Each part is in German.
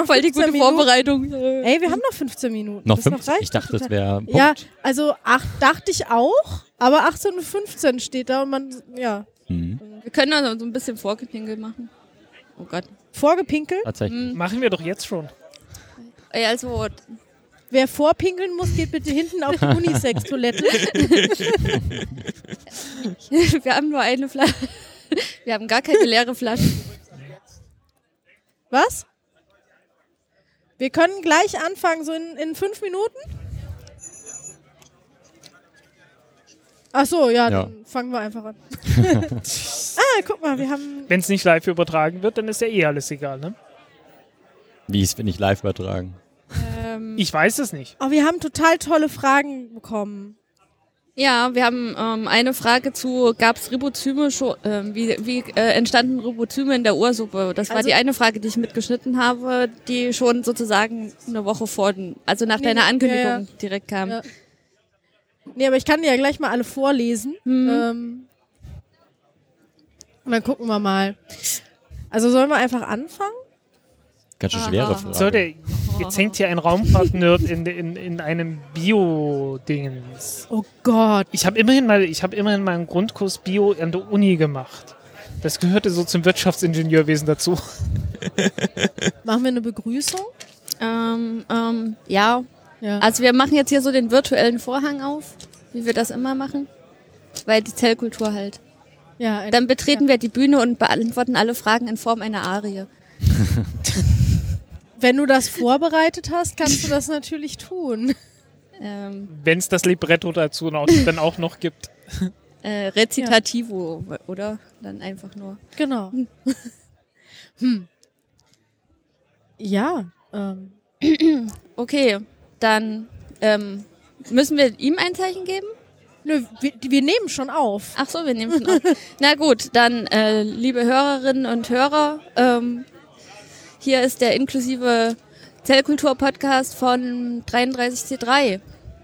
noch Voll die 15 gute Minuten. Vorbereitung. Ey, wir haben noch 15 Minuten. Noch Das 15? reicht Ich dachte, das wäre. Ja, also ach, dachte ich auch, aber 18 und 15 steht da und man, ja, Mhm. Wir können also so ein bisschen Vorgepinkelt machen. Oh Gott. vorgepinkelt. Tatsächlich. Machen wir doch jetzt schon. Ey, also, Wer vorpinkeln muss, geht bitte hinten auf die Unisex-Toilette. wir haben nur eine Flasche. Wir haben gar keine leere Flasche. Was? Wir können gleich anfangen, so in, in fünf Minuten? Ach so, ja, Ja. dann fangen wir einfach an. ah, guck mal, wir haben. Wenn es nicht live übertragen wird, dann ist ja eh alles egal, ne? Wie ist, wenn ich live übertragen? Ähm, Ich weiß es nicht. Oh, wir haben total tolle Fragen bekommen. Ja, wir haben ähm, eine Frage zu, gab es Ribozyme schon, ähm, wie, wie äh, entstanden Ribozyme in der Ursuppe? Das war Also- die eine Frage, die ich mitgeschnitten habe, die schon sozusagen eine Woche vor, also nach Nee, deiner ja, Ankündigung ja. direkt kam. Ja. Nee, aber ich kann dir ja gleich mal alle vorlesen. Ähm, und dann gucken wir mal. Also sollen wir einfach anfangen? Ganz schön schwere Aha. Frage. So, der, jetzt hängt hier ein Raumfahrt-Nerd in, in, in einem Bio-Dingens. Oh Gott. Ich habe immerhin mal, ich habe immerhin mal einen Grundkurs Bio an der Uni gemacht. Das gehörte so zum Wirtschaftsingenieurwesen dazu. Machen wir eine Begrüßung? Ähm, ähm, ja, Ja. also wir machen jetzt hier so den virtuellen Vorhang auf, wie wir das immer machen, weil die Zellkultur halt. ja ein, Dann betreten wir die Bühne und beantworten alle Fragen in Form einer Arie. wenn du das vorbereitet hast, kannst du das natürlich tun. Ähm, Wenn es das Libretto dazu noch, dann auch noch gibt. äh, Rezitativo, oder? Dann einfach nur. Genau. Hm. Ja. Ähm, Okay, dann ähm, müssen wir ihm ein Zeichen geben? nö, wir, wir nehmen schon auf. Ach so, wir nehmen schon auf. Na gut, dann äh, liebe Hörerinnen und Hörer, ähm, hier ist der inklusive Zellkultur-Podcast von 33C3.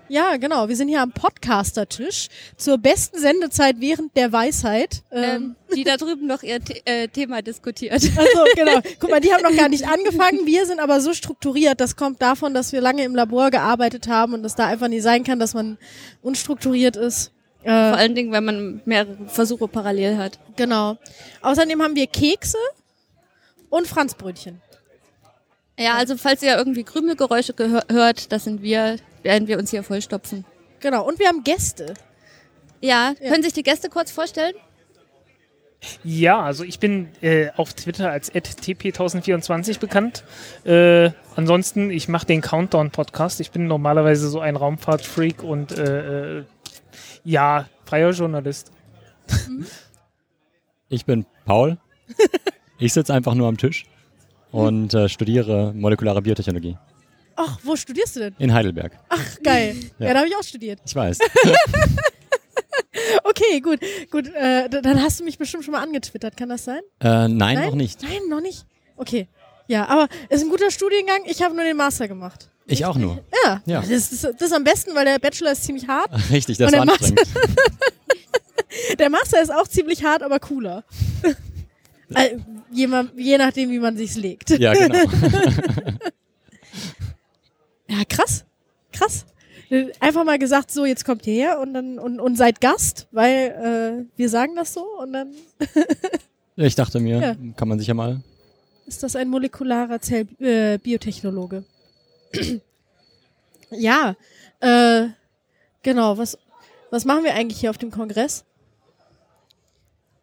Ja, genau. Wir sind hier am Podcaster-Tisch zur besten Sendezeit während der Weisheit. Ähm, ähm, die da drüben noch ihr The äh, Thema diskutiert. Also genau. Guck mal, die haben noch gar nicht angefangen. Wir sind aber so strukturiert. Das kommt davon, dass wir lange im Labor gearbeitet haben und es da einfach nicht sein kann, dass man unstrukturiert ist. Vor Äh, allen Dingen, wenn man mehrere Versuche parallel hat. genau. Außerdem haben wir Kekse und Franzbrötchen. Ja, also falls ihr irgendwie Krümelgeräusche gehör- hört, das sind wir, werden wir uns hier vollstopfen. Genau. Und wir haben Gäste. Ja, Ja. können sich die Gäste kurz vorstellen? Ja, also ich bin äh, auf Twitter als @tp1024 bekannt. Äh, ansonsten, ich mache den Countdown-Podcast. Ich bin normalerweise so ein Raumfahrt-Freak und äh, äh, ja, freier Journalist. Ich bin Paul. Ich sitze einfach nur am Tisch und äh, studiere molekulare Biotechnologie Ach, wo studierst du denn? in Heidelberg. Ach, geil. Ja, Ja. da habe ich auch studiert. Ich weiß. Okay, gut. Gut, äh, dann hast du mich bestimmt schon mal angetwittert. Kann das sein? Äh, nein, noch nicht. Nein, noch nicht. Okay. Ja, aber es ist ein guter Studiengang. Ich habe nur den Master gemacht. Ich auch nur. Ja, Ja. Das, ist, das ist am besten, weil der Bachelor ist ziemlich hart. Richtig, das war anstrengend. Der Master ist auch ziemlich hart, aber cooler. Äh, je, je nachdem, wie man sich's legt. Ja, genau. Ja, krass. Krass. Einfach mal gesagt, so, jetzt kommt ihr her und dann und, und seid Gast, weil äh, wir sagen das so und dann Ich dachte mir, Ja. kann man sich ja mal. ist das ein molekularer Zell äh, ja, äh, genau. Was, was machen wir eigentlich hier auf dem Kongress?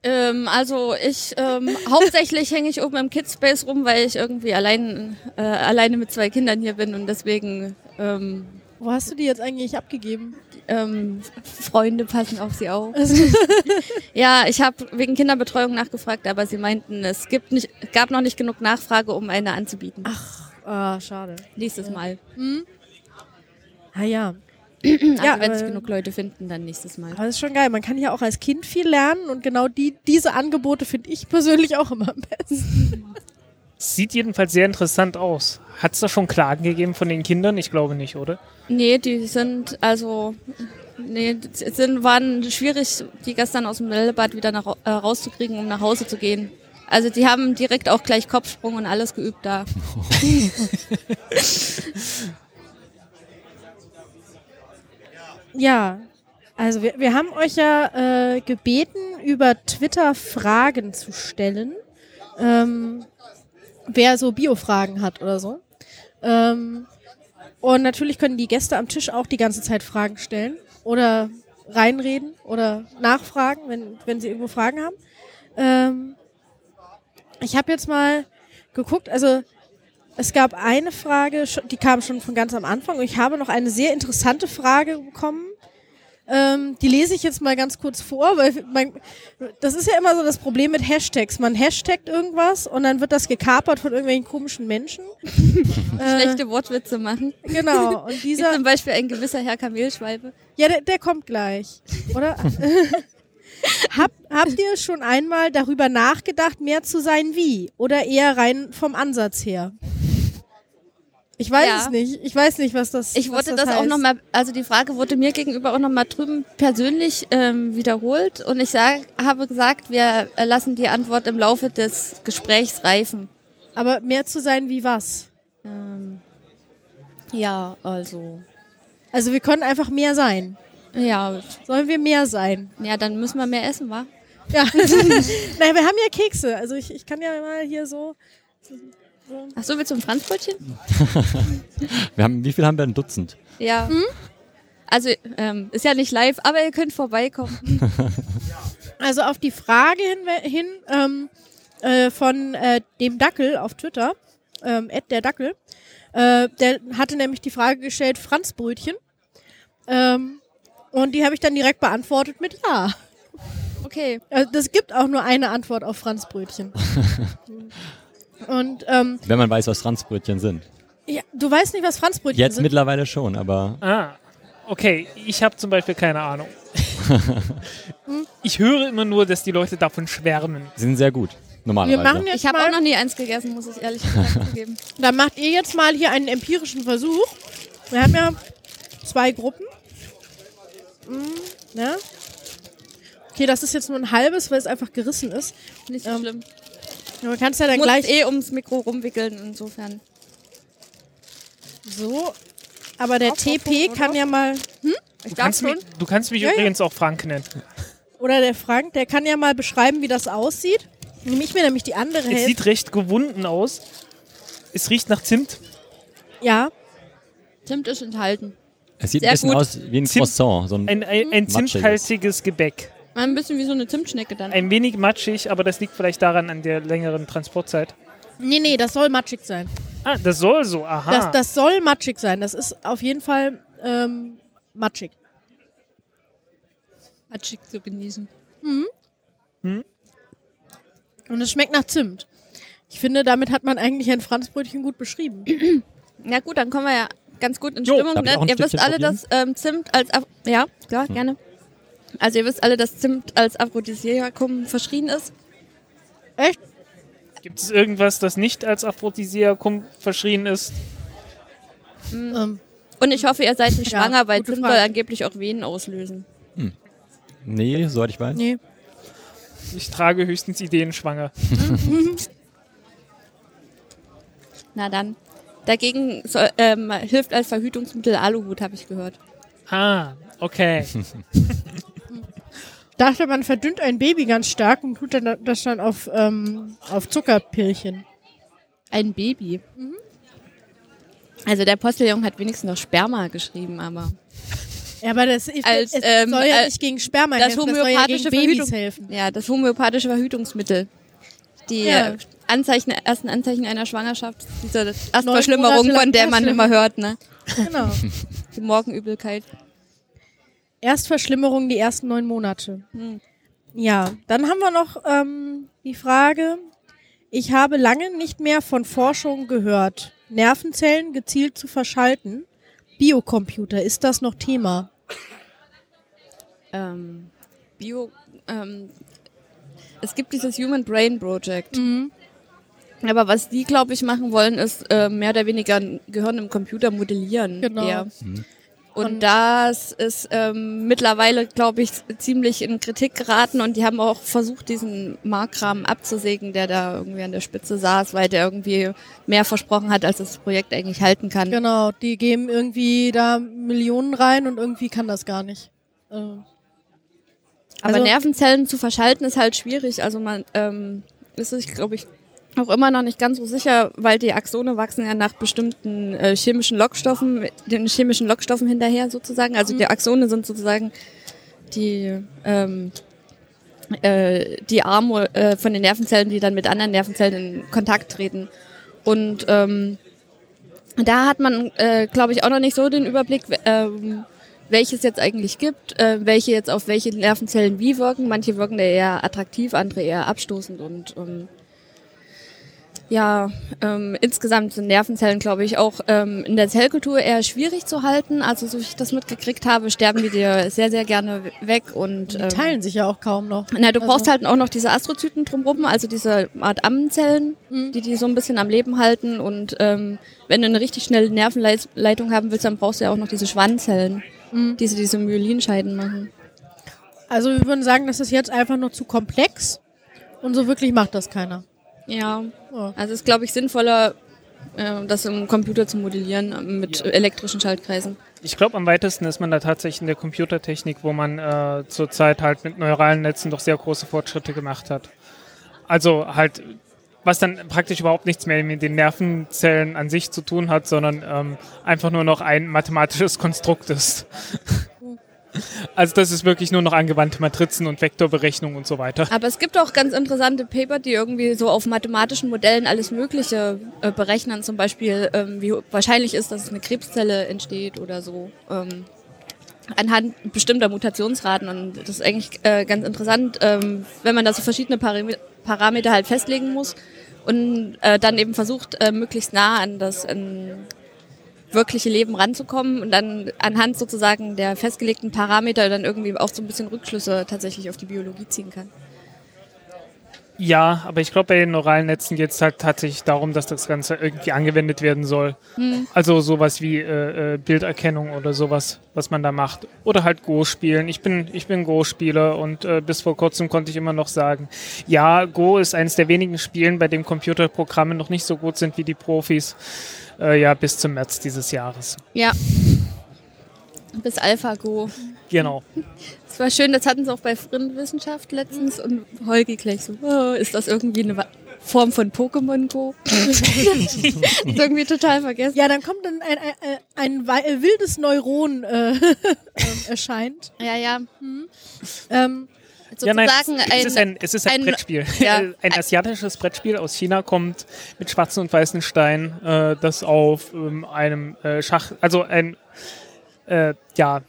Ähm, also ich ähm, hauptsächlich hänge ich oben im Kidspace rum, weil ich irgendwie allein äh, alleine mit zwei Kindern hier bin und deswegen ähm, Wo hast du die jetzt eigentlich abgegeben? ähm, Freunde passen auf sie auf. ja, ich habe wegen Kinderbetreuung nachgefragt, aber sie meinten, es gibt nicht, gab noch nicht genug Nachfrage, um eine anzubieten. Ach, ah, schade. Nächstes Mal. Ah ja. Also Ja, wenn sich genug Leute finden, dann nächstes Mal. Aber das ist schon geil. Man kann ja auch als Kind viel lernen und genau die, diese Angebote finde ich persönlich auch immer am besten. Sieht jedenfalls sehr interessant aus. Hat es da schon Klagen gegeben von den Kindern? Ich glaube nicht, oder? Nee, die sind also nee, sind, waren schwierig, die gestern aus dem Bällebad wieder nach, äh, rauszukriegen, um nach Hause zu gehen. Also die haben direkt auch gleich Kopfsprung und alles geübt da. Ja, also wir, wir haben euch ja äh, gebeten, über Twitter Fragen zu stellen. Ähm, wer so Bio-Fragen hat oder so. Ähm, und natürlich können die Gäste am Tisch auch die ganze Zeit Fragen stellen oder reinreden oder nachfragen, wenn, wenn sie irgendwo Fragen haben. Ähm, ich habe jetzt mal geguckt, also es gab eine Frage, die kam schon von ganz am Anfang und ich habe noch eine sehr interessante Frage bekommen. Ähm, die lese ich jetzt mal ganz kurz vor, weil man, das ist ja immer so das Problem mit Hashtags. Man hashtagt irgendwas und dann wird das gekapert von irgendwelchen komischen Menschen. äh, Schlechte Wortwitze machen. genau. Und Wie dieser, zum Beispiel ein gewisser Herr Kamelschwalbe. ja, der, der kommt gleich, oder? Hab, habt ihr schon einmal darüber nachgedacht, mehr zu sein wie? Oder eher rein vom Ansatz her? Ich weiß Ja. es nicht. Ich weiß nicht, was das Ich wurde das, auch heißt. nochmal, also die Frage wurde mir gegenüber auch nochmal drüben persönlich ähm, wiederholt und ich sag, habe gesagt, wir äh, lassen die Antwort im Laufe des Gesprächs reifen. Aber mehr zu sein wie was? Ähm, ja, also. Also wir können einfach mehr sein. Ja, Sollen wir mehr sein? ja, dann müssen wir mehr essen, wa? Ja. naja, wir haben ja Kekse. Also ich, ich kann ja mal hier so. Ach so, willst du ein Franzbrötchen? Wir haben, wie viel haben wir? Ein Dutzend. Ja. Also, ähm, ist ja nicht live, aber ihr könnt vorbeikommen. Also auf die Frage hin, hin ähm, äh, von äh, dem Dackel auf Twitter, ähm, Ed der Dackel, äh, der hatte nämlich die Frage gestellt, Franzbrötchen. Ähm, und die habe ich dann direkt beantwortet mit Ja. Okay. Also das gibt auch nur eine Antwort auf Franzbrötchen. und ähm, Wenn man weiß, was Franzbrötchen sind. ja, du weißt nicht, was Franzbrötchen Jetzt sind. mittlerweile schon, aber Ah, okay. Ich habe zum Beispiel keine Ahnung. ich höre immer nur, dass die Leute davon schwärmen. sie sind sehr gut. Wir Normalerweise. machen jetzt Ich habe auch noch nie eins gegessen, muss ich ehrlich gesagt zugeben. dann macht ihr jetzt mal hier einen empirischen Versuch. Wir haben ja zwei Gruppen. Mm, ne? Okay, das ist jetzt nur ein halbes, weil es einfach gerissen ist. Nicht so Ähm, schlimm. Ja, Man kann es ja dann Muss gleich eh ums Mikro rumwickeln, insofern. so. Aber der TP kann ja mal, Ich Du kannst, mich, du kannst mich Ja, ja. übrigens auch Frank nennen. oder der Frank, der kann ja mal beschreiben, wie das aussieht. Nehme ich mir nämlich die andere Es Hälfte. sieht recht gewunden aus. Es riecht nach Zimt. Ja, Zimt ist enthalten. Es sieht Sehr ein bisschen gut. aus wie ein Zimt- Croissant. So ein, Ein, ein, ein Matschiges. zimthaltiges Gebäck. Ein bisschen wie so eine Zimtschnecke dann. Ein wenig matschig, aber das liegt vielleicht daran an der längeren Transportzeit. nee, nee, das soll matschig sein. Ah, das soll so, aha. Das, das soll matschig sein. Das ist auf jeden Fall ähm, matschig. Matschig zu genießen. Und es schmeckt nach Zimt. Ich finde, damit hat man eigentlich ein Franzbrötchen gut beschrieben. Ja gut, dann kommen wir ja ganz gut in Jo, Stimmung. Ne? Ihr wisst alle, dass ähm, Zimt als Af ja klar gerne. Also ihr wisst alle, dass Zimt als Aphrodisiakum verschrien ist. Echt? Gibt es irgendwas, das nicht als Aphrodisiakum verschrien ist? Ähm, Und ich hoffe, ihr seid nicht Ja, schwanger, weil Zimt Frage. soll angeblich auch Venen auslösen. nee, soweit ich weiß. nee. Ich trage höchstens Ideen schwanger. Na dann. Dagegen soll, ähm, hilft als Verhütungsmittel Aluhut, habe ich gehört. Ah, okay. Dachte, man verdünnt ein Baby ganz stark und tut dann das dann auf, ähm, auf Zuckerpillchen. Ein Baby. Also der Postillon hat wenigstens noch Sperma geschrieben, aber Ja, aber das Als, es ähm, soll ja äh, nicht gegen Sperma das helfen, das soll ja homöopathische Babys helfen. ja, das homöopathische Verhütungsmittel. Die Ja. Anzeichen, ersten Anzeichen einer Schwangerschaft, diese Erstverschlimmerung, von der man immer hört, ne? Genau. Die Morgenübelkeit. Erstverschlimmerung die ersten neun Monate. Hm. Ja, dann haben wir noch ähm, die Frage, ich habe lange nicht mehr von Forschung gehört. Nervenzellen gezielt zu verschalten. Biocomputer, ist das noch Thema? Ähm, Bio, ähm, es gibt dieses Human Brain Project. Mhm. Aber was die, glaube ich, machen wollen, ist äh, mehr oder weniger ein Gehirn im Computer modellieren. Genau. Eher. Und, das ist ähm, mittlerweile, glaube ich, ziemlich in Kritik geraten und die haben auch versucht, diesen Markram abzusägen, der da irgendwie an der Spitze saß, weil der irgendwie mehr versprochen hat, als das Projekt eigentlich halten kann. Genau, die geben irgendwie da Millionen rein und irgendwie kann das gar nicht. Äh, Aber Also- Nervenzellen zu verschalten ist halt schwierig. Also man ähm, ist glaube ich, auch immer noch nicht ganz so sicher, weil die Axone wachsen ja nach bestimmten äh, chemischen Lockstoffen, den chemischen Lockstoffen hinterher sozusagen. Also die Axone sind sozusagen die ähm, äh, die Arme äh, von den Nervenzellen, die dann mit anderen Nervenzellen in Kontakt treten. Und ähm, da hat man, äh, glaube ich, auch noch nicht so den Überblick, ähm, welches jetzt eigentlich gibt, äh, welche jetzt auf welche Nervenzellen wie wirken. Manche wirken da eher attraktiv, andere eher abstoßend und ähm, ja, ähm, insgesamt sind Nervenzellen, glaube ich, auch ähm, in der Zellkultur eher schwierig zu halten. Also so wie ich das mitgekriegt habe, sterben die dir sehr, sehr gerne weg und die ähm, teilen sich ja auch kaum noch. na, du Also- brauchst halt auch noch diese Astrozyten drumherum, also diese Art Ammenzellen, Mhm. die die so ein bisschen am Leben halten. Und ähm, wenn du eine richtig schnelle Nervenleitung haben willst, dann brauchst du ja auch noch diese Schwanzzellen, Mhm. die so diese Myelinscheiden machen. Also wir würden sagen, das ist jetzt einfach nur zu komplex und so wirklich macht das keiner. Ja, Ja. also es ist, glaube ich, sinnvoller, äh, das im Computer zu modellieren äh, mit elektrischen Schaltkreisen. Ich glaube, am weitesten ist man da tatsächlich in der Computertechnik, wo man äh, zurzeit halt mit neuralen Netzen doch sehr große Fortschritte gemacht hat. Also halt, was dann praktisch überhaupt nichts mehr mit den Nervenzellen an sich zu tun hat, sondern ähm, einfach nur noch ein mathematisches Konstrukt ist. Also das ist wirklich nur noch angewandte Matrizen und Vektorberechnung und so weiter. Aber es gibt auch ganz interessante Paper, die irgendwie so auf mathematischen Modellen alles Mögliche äh, berechnen. Zum Beispiel, ähm, wie wahrscheinlich ist, dass eine Krebszelle entsteht oder so. Ähm, anhand bestimmter Mutationsraten. Und das ist eigentlich äh, ganz interessant, ähm, wenn man da so verschiedene Param Parameter halt festlegen muss und äh, dann eben versucht, äh, möglichst nah an das an wirkliche Leben ranzukommen und dann anhand sozusagen der festgelegten Parameter dann irgendwie auch so ein bisschen Rückschlüsse tatsächlich auf die Biologie ziehen kann. Ja, aber ich glaube, bei den neuralen Netzen geht es halt tatsächlich darum, dass das Ganze irgendwie angewendet werden soll. Also sowas wie äh, äh, Bilderkennung oder sowas, was man da macht. Oder halt Go spielen. Ich bin, ich bin Go-Spieler und äh, bis vor kurzem konnte ich immer noch sagen, ja, Go ist eines der wenigen Spielen, bei dem Computerprogramme noch nicht so gut sind wie die Profis. Äh, ja, bis zum März dieses Jahres. Ja. Bis AlphaGo. Genau. Das war schön, das hatten sie auch bei Frindwissenschaft letztens und Holgi gleich so, oh, ist das irgendwie eine Form von Pokémon Go? ist irgendwie total vergessen. Ja, dann kommt dann ein, ein, ein, äh, wildes Neuron äh, ähm, erscheint. Ja, ja. Ähm, Ja, nein, Sozusagen es, es ist ein, es ist ein, ein- Brettspiel. ja. ein asiatisches Brettspiel aus China kommt mit schwarzen und weißen Steinen, äh, das auf ähm, einem äh, Schach, also ein, äh, ja,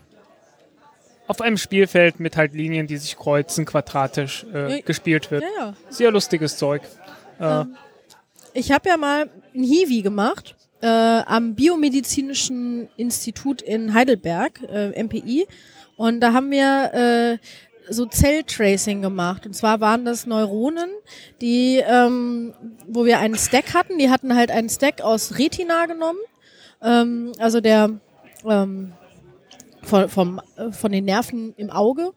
auf einem Spielfeld mit halt Linien, die sich kreuzen, quadratisch äh, Ja. gespielt wird. ja, ja. Sehr lustiges Zeug. Äh, Ich habe ja mal ein Hiwi gemacht äh, am Biomedizinischen Institut in Heidelberg, äh, MPI. Und da haben wir äh, so Zelltracing gemacht. Und zwar waren das Neuronen, die, ähm, wo wir einen Stack hatten. Die hatten halt einen Stack aus Retina genommen. Ähm, also der ähm, von, vom, äh, von den Nerven im Auge.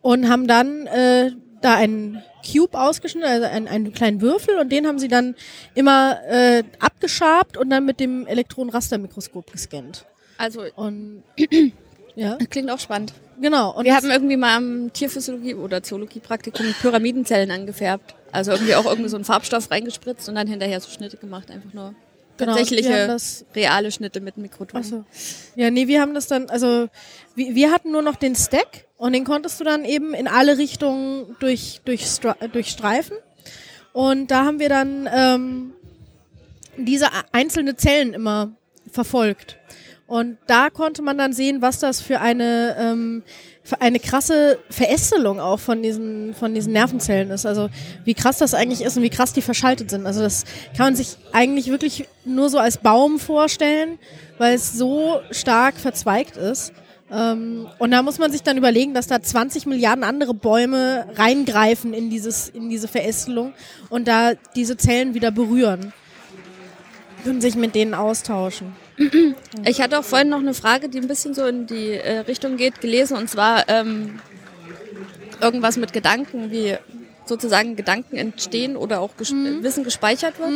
Und haben dann äh, da einen Cube ausgeschnitten, also einen, einen kleinen Würfel. Und den haben sie dann immer äh, abgeschabt und dann mit dem Elektronenrastermikroskop gescannt. Also, Und ja, klingt auch spannend. genau. Und Wir haben irgendwie mal am Tierphysiologie- oder Zoologie-Praktikum Pyramidenzellen angefärbt. Also irgendwie auch irgendwie so einen Farbstoff reingespritzt und dann hinterher so Schnitte gemacht. Einfach nur genau, tatsächliche das reale Schnitte mit Mikroton. So. Ja, nee, wir haben das dann, also wir, wir hatten nur noch den Stack und den konntest du dann eben in alle Richtungen durch, durch, durchstreifen. Und da haben wir dann ähm, diese einzelne Zellen immer verfolgt. Und da konnte man dann sehen, was das für eine, ähm, für eine krasse Verästelung auch von diesen, von diesen Nervenzellen ist. Also wie krass das eigentlich ist und wie krass die verschaltet sind. Also das kann man sich eigentlich wirklich nur so als Baum vorstellen, weil es so stark verzweigt ist. Ähm, und da muss man sich dann überlegen, dass da 20 Milliarden andere Bäume reingreifen in dieses, in diese Verästelung und da diese Zellen wieder berühren. und sich mit denen austauschen. Ich hatte auch vorhin noch eine Frage, die ein bisschen so in die äh, Richtung geht, gelesen, und zwar ähm, irgendwas mit Gedanken, wie sozusagen Gedanken entstehen oder auch ges Wissen gespeichert wird.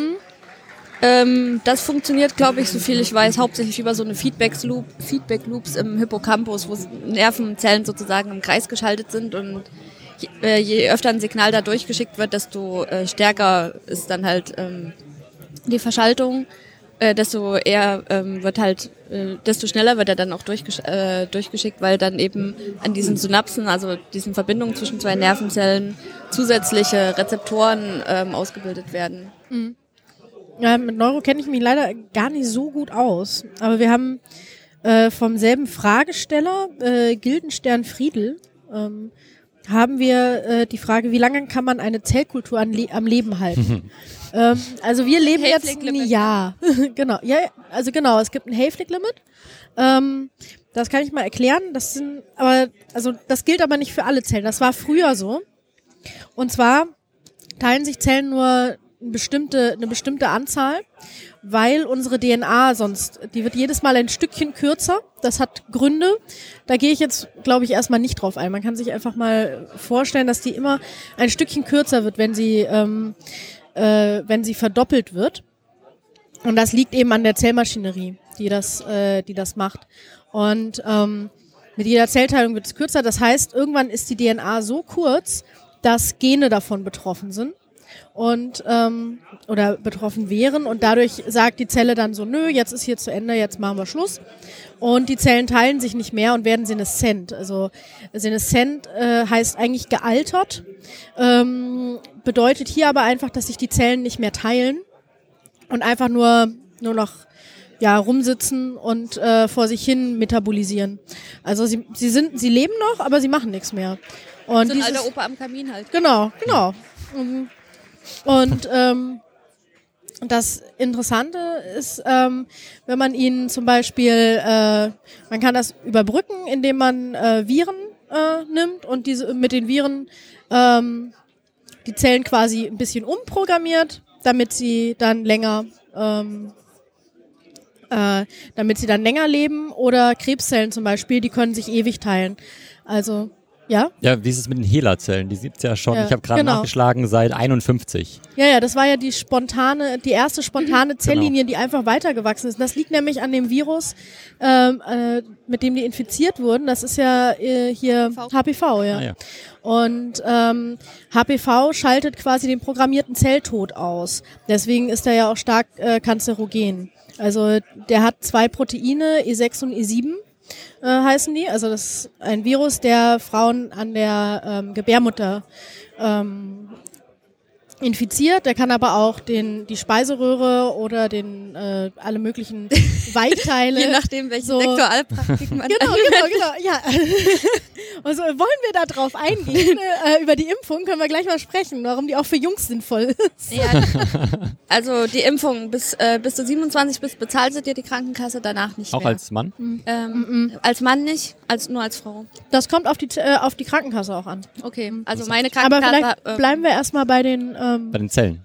Ähm, das funktioniert, glaube ich, so viel ich weiß, hauptsächlich über so eine Feedback-Loop, Feedback-Loops im Hippocampus, wo Nervenzellen sozusagen im Kreis geschaltet sind und je, äh, je öfter ein Signal da durchgeschickt wird, desto äh, stärker ist dann halt ähm, die Verschaltung, äh, desto eher ähm, wird halt, äh, desto schneller wird er dann auch durchgesch äh, durchgeschickt, weil dann eben an diesen Synapsen, also diesen Verbindungen zwischen zwei Nervenzellen, zusätzliche Rezeptoren ähm, ausgebildet werden. Ja, mit Neuro kenne ich mich leider gar nicht so gut aus. Aber wir haben äh, vom selben Fragesteller, äh, Gildenstern Friedel, ähm, haben wir äh, die Frage, wie lange kann man eine Zellkultur an Le am Leben halten? ähm, also wir leben jetzt ein. Jahr. genau, ja, also genau, es gibt ein Hayflick-Limit. Ähm, das kann ich mal erklären. Das sind, aber, also das gilt aber nicht für alle Zellen. Das war früher so. Und zwar teilen sich Zellen nur eine bestimmte, eine bestimmte Anzahl, weil unsere DNA sonst, die wird jedes Mal ein Stückchen kürzer. Das hat Gründe. Da gehe ich jetzt, glaube ich, erstmal nicht drauf ein. Man kann sich einfach mal vorstellen, dass die immer ein Stückchen kürzer wird, wenn sie, ähm, äh, wenn sie verdoppelt wird. Und das liegt eben an der Zellmaschinerie, die das, äh, die das macht. Und ähm, mit jeder Zellteilung wird es kürzer. Das heißt, irgendwann ist die DNA so kurz, dass Gene davon betroffen sind und ähm, oder betroffen wären und dadurch sagt die Zelle dann so, nö, jetzt ist hier zu Ende, jetzt machen wir Schluss. Und die Zellen teilen sich nicht mehr und werden seneszent. Also seneszent äh, heißt eigentlich gealtert, ähm, bedeutet hier aber einfach, dass sich die Zellen nicht mehr teilen und einfach nur nur noch ja rumsitzen und äh, vor sich hin metabolisieren. Also sie sie sind sie leben noch, aber sie machen nichts mehr. Und So ein dieses, alter Opa am Kamin halt. Genau, genau. Mhm. Und ähm, das Interessante ist, ähm, wenn man ihnen zum Beispiel, äh, man kann das überbrücken, indem man äh, Viren äh, nimmt und diese mit den Viren ähm, die Zellen quasi ein bisschen umprogrammiert, damit sie dann länger ähm, äh, damit sie dann länger leben oder Krebszellen zum Beispiel, die können sich ewig teilen. Also ja, Ja, wie ist es mit den HeLa-Zellen? Die gibt's ja schon, Ja, ich habe gerade genau. nachgeschlagen, seit 51. Ja, ja, das war ja die spontane, die erste spontane Zelllinie, die einfach weitergewachsen ist. Das liegt nämlich an dem Virus, ähm, äh, mit dem die infiziert wurden. Das ist ja äh, hier HPV, ja. Ah, ja. Und ähm, HPV schaltet quasi den programmierten Zelltod aus. Deswegen ist er ja auch stark äh, kanzerogen. Also der hat zwei Proteine, E6 und E7 äh, heißen die. Also das ist ein Virus, der Frauen an der ähm, Gebärmutter ähm, infiziert. Der kann aber auch den, die Speiseröhre oder den äh, alle möglichen Weichteile. Je nachdem, welchen so- Sektor Allpraktik man Genau, genau, genau, ja. Also wollen wir da drauf eingehen, äh, über die Impfung, können wir gleich mal sprechen, warum die auch für Jungs sinnvoll ist. Ja, also die Impfung, bis, äh, bis du 27 bist, bezahlt sie dir die Krankenkasse, danach nicht Auch mehr. als Mann? ähm, als Mann nicht, als nur als Frau. Das kommt auf die, äh, auf die Krankenkasse auch an. Okay, also meine Aber Krankenkasse. vielleicht ähm, bleiben wir erstmal bei den, ähm, Bei den Zellen.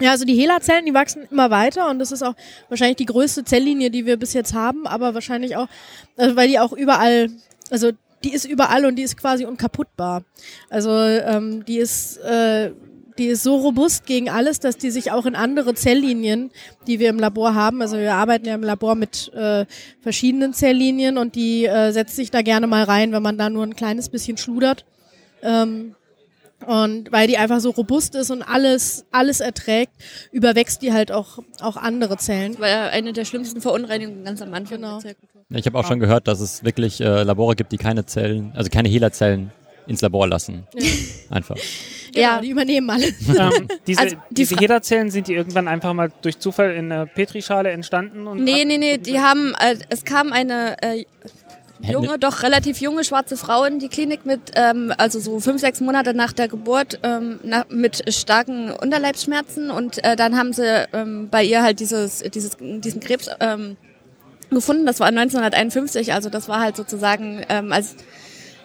ja, also die HeLa-Zellen, die wachsen immer weiter und das ist auch wahrscheinlich die größte Zelllinie, die wir bis jetzt haben, aber wahrscheinlich auch, also weil die auch überall, also die ist überall und die ist quasi unkaputtbar. Also ähm, die ist, äh, die ist so robust gegen alles, dass die sich auch in andere Zelllinien, die wir im Labor haben, also wir arbeiten ja im Labor mit äh, verschiedenen Zelllinien und die äh, setzt sich da gerne mal rein, wenn man da nur ein kleines bisschen schludert. Ähm, und weil die einfach so robust ist und alles, alles erträgt, überwächst die halt auch, auch andere Zellen. war ja eine der schlimmsten Verunreinigungen ganz am Anfang Genau. der Zellkultur. Ich habe auch schon gehört, dass es wirklich äh, Labore gibt, die keine Zellen, also keine HeLa-Zellen ins Labor lassen. Einfach. Ja, Ja. die übernehmen alles. ähm, diese Also, die diese HeLa-Zellen sind die irgendwann einfach mal durch Zufall in einer Petrischale entstanden und Nee, nee, nee, die haben, äh, es kam eine äh, junge, doch relativ junge schwarze Frau in die Klinik mit, ähm, also so fünf, sechs Monate nach der Geburt, ähm, na, mit starken Unterleibsschmerzen und äh, dann haben sie ähm, bei ihr halt dieses, dieses, diesen Krebs ähm, gefunden. Das war 1951, also das war halt sozusagen, ähm, als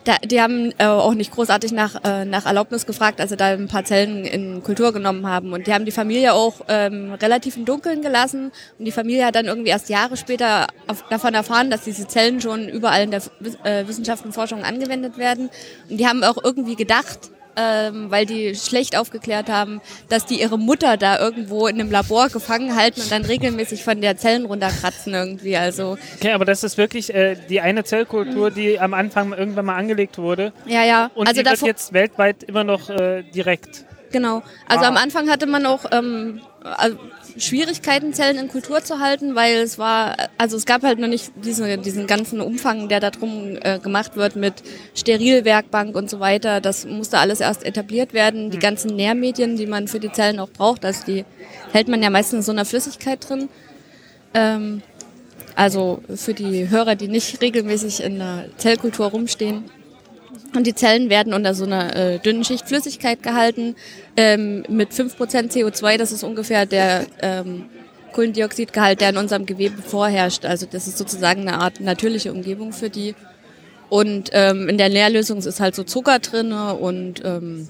Da, die haben äh, auch nicht großartig nach, äh, nach Erlaubnis gefragt, als sie da ein paar Zellen in Kultur genommen haben. Und die haben die Familie auch ähm, relativ im Dunkeln gelassen. Und die Familie hat dann irgendwie erst Jahre später auf, davon erfahren, dass diese Zellen schon überall in der äh, Wissenschaft und Forschung angewendet werden. Und die haben auch irgendwie gedacht, ähm, weil die schlecht aufgeklärt haben, dass die ihre Mutter da irgendwo in einem Labor gefangen halten und dann regelmäßig von der Zellen runterkratzen irgendwie. Also Okay, aber das ist wirklich äh, die eine Zellkultur, die am Anfang irgendwann mal angelegt wurde. ja, ja. Und also die wird jetzt weltweit immer noch äh, direkt. Genau. Also Ah. am Anfang hatte man auch ähm, also Schwierigkeiten, Zellen in Kultur zu halten, weil es war, also es gab halt noch nicht diese, diesen ganzen Umfang, der da drum äh, gemacht wird mit Sterilwerkbank und so weiter. Das musste alles erst etabliert werden. Die ganzen Nährmedien, die man für die Zellen auch braucht, also die hält man ja meistens in so einer Flüssigkeit drin. Ähm, also für die Hörer, die nicht regelmäßig in der Zellkultur rumstehen. Und die Zellen werden unter so einer äh, dünnen Schicht Flüssigkeit gehalten ähm, mit 5% CO2. Das ist ungefähr der ähm, Kohlendioxidgehalt, der in unserem Gewebe vorherrscht. Also das ist sozusagen eine Art natürliche Umgebung für die. Und ähm, in der Nährlösung ist halt so Zucker drinne und ähm,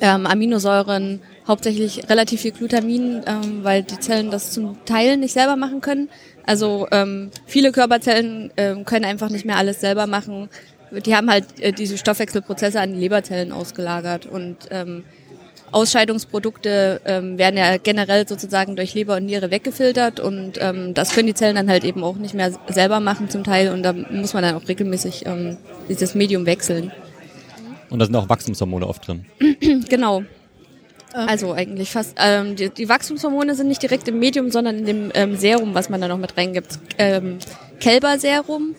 ähm, Aminosäuren, hauptsächlich relativ viel Glutamin, ähm, weil die Zellen das zum Teil nicht selber machen können. Also ähm, viele Körperzellen ähm, können einfach nicht mehr alles selber machen. Die haben halt äh, diese Stoffwechselprozesse an die Leberzellen ausgelagert und ähm, Ausscheidungsprodukte ähm, werden ja generell sozusagen durch Leber und Niere weggefiltert und ähm, das können die Zellen dann halt eben auch nicht mehr selber machen zum Teil und da muss man dann auch regelmäßig ähm, dieses Medium wechseln. Und da sind auch Wachstumshormone oft drin. Genau. Also eigentlich fast. Ähm, die, die Wachstumshormone sind nicht direkt im Medium, sondern in dem ähm, Serum, was man da noch mit reingibt. Ähm, Kälberserum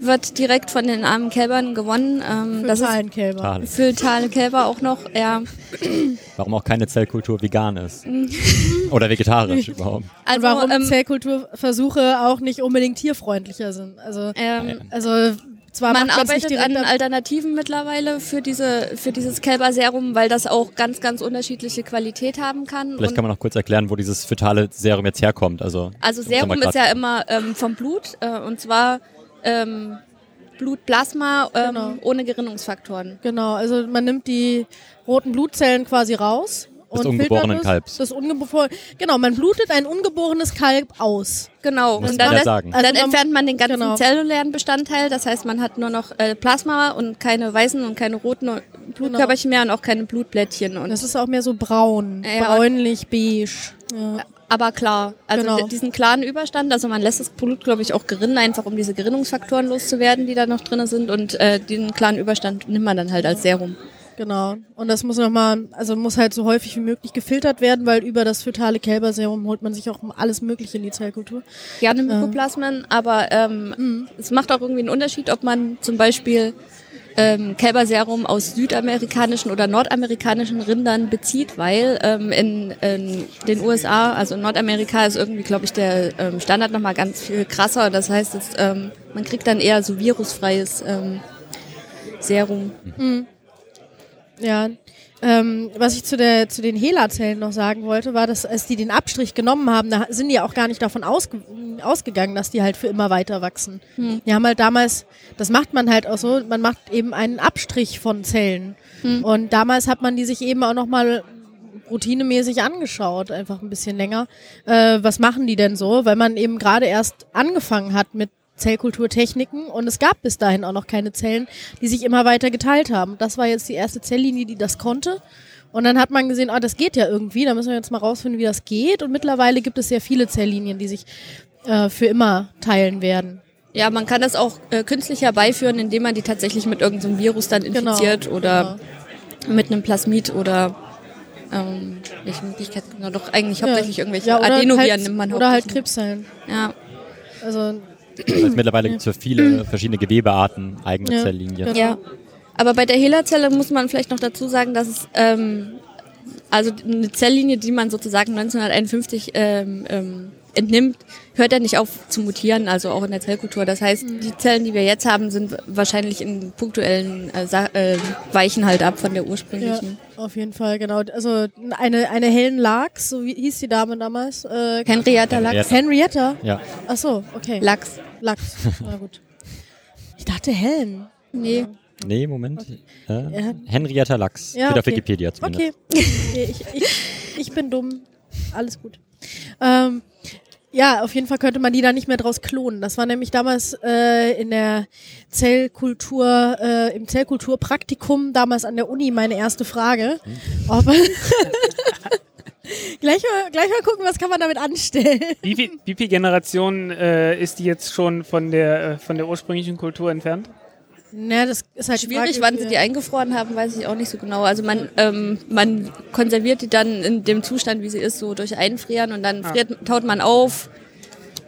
wird direkt von den armen Kälbern gewonnen. Ähm, das ist Kälber. Schade. Fötale Kälber auch noch. Ja. Warum auch keine Zellkultur vegan ist. Oder vegetarisch überhaupt. Also, Warum ähm, Zellkulturversuche auch nicht unbedingt tierfreundlicher sind. Also, ähm, also zwar man arbeitet an Alternativen mittlerweile für diese für dieses Kälberserum, weil das auch ganz ganz unterschiedliche Qualität haben kann. Vielleicht Und- kann man noch kurz erklären, wo dieses fetale Serum jetzt herkommt. Also, Also Serum ist ja immer ähm, vom Blut äh, und zwar ähm, Blutplasma ähm, Genau. ohne Gerinnungsfaktoren. Genau, also man nimmt die roten Blutzellen quasi raus. Des und ungeborenen filtert Kalbs. Das, das ungebo genau, man blutet ein ungeborenes Kalb aus. Genau. Muss und dann, lässt- sagen. dann Also entfernt man den ganzen genau. zellulären Bestandteil. Das heißt, man hat nur noch äh, Plasma und keine weißen und keine roten Blutkörperchen mehr und auch keine Blutblättchen. Und Das ist auch mehr so braun, Ja. bräunlich, beige. Ja. aber klar, also Genau. di- diesen klaren Überstand, also man lässt das Blut, glaube ich, auch gerinnen, einfach um diese Gerinnungsfaktoren loszuwerden, die da noch drin sind. Und äh, den klaren Überstand nimmt man dann halt als Serum. Genau. Und das muss nochmal, also muss halt so häufig wie möglich gefiltert werden, weil über das fötale Kälberserum holt man sich auch alles Mögliche in die Zellkultur. gerne Mykoplasmen, aber ähm, es macht auch irgendwie einen Unterschied, ob man zum Beispiel ähm, Kälberserum aus südamerikanischen oder nordamerikanischen Rindern bezieht, weil ähm, in, in den USA, also in Nordamerika ist irgendwie, glaube ich, der ähm, Standard nochmal ganz viel krasser. Das heißt, es, ähm, man kriegt dann eher so virusfreies ähm, Serum. Ja. Ähm, was ich zu, der, zu den HeLa-Zellen noch sagen wollte, war, dass als die den Abstrich genommen haben, da sind die auch gar nicht davon ausge ausgegangen, dass die halt für immer weiter wachsen. Die haben halt damals, das macht man halt auch so, man macht eben einen Abstrich von Zellen. Und damals hat man die sich eben auch nochmal routinemäßig angeschaut, einfach ein bisschen länger. Äh, was machen die denn so? Weil man eben gerade erst angefangen hat mit Zellkulturtechniken und es gab bis dahin auch noch keine Zellen, die sich immer weiter geteilt haben. Das war jetzt die erste Zelllinie, die das konnte. Und dann hat man gesehen, ah, das geht ja irgendwie, da müssen wir jetzt mal rausfinden, wie das geht. Und mittlerweile gibt es sehr viele Zelllinien, die sich äh, für immer teilen werden. Ja, man kann das auch äh, künstlich herbeiführen, indem man die tatsächlich mit irgendeinem Virus dann Genau, infiziert oder mit einem Plasmid oder ähm, welche Möglichkeit es doch eigentlich hauptsächlich irgendwelche ja, oder Adenoviren halt, nimmt man Oder halt. Krebszellen. Ja, Also Also mittlerweile gibt es für viele verschiedene Gewebearten eigene Ja. Zelllinien. Ja. Aber bei der HeLa-Zelle muss man vielleicht noch dazu sagen, dass es ähm, also eine Zelllinie, die man sozusagen 1951 ähm, ähm, entnimmt, hört ja nicht auf zu mutieren, also auch in der Zellkultur. Das heißt, Mhm. die Zellen, die wir jetzt haben, sind wahrscheinlich in punktuellen äh, äh, weichen halt ab von der Ja, ursprünglichen. auf jeden Fall, genau. Also eine, eine Helen Lachs, so wie hieß die Dame damals? Äh, Henrietta Lachs. Henrietta? Ja. Ach so, okay. Lachs. Lachs. Na gut. Ich dachte Helen. Nee. Nee, Moment. Äh, Ja. Henrietta Lachs. Ja, Steht auf okay. Wikipedia zumindest. Okay. Ich, ich, ich bin dumm. Alles gut. Ähm, ja, auf jeden Fall könnte man die da nicht mehr draus klonen. Das war nämlich damals äh, in der Zellkultur, äh, im Zellkulturpraktikum damals an der Uni meine erste Frage. Ob gleich, mal, gleich mal gucken, was kann man damit anstellen. Wie viel, wie viel Generationen äh, ist die jetzt schon von der, äh, von der ursprünglichen Kultur entfernt? Na, das ist halt Schwierig, Frage, wann sie die eingefroren haben, weiß ich auch nicht so genau. Also man, ähm, man konserviert die dann in dem Zustand, wie sie ist, so durch Einfrieren und dann friert, taut man auf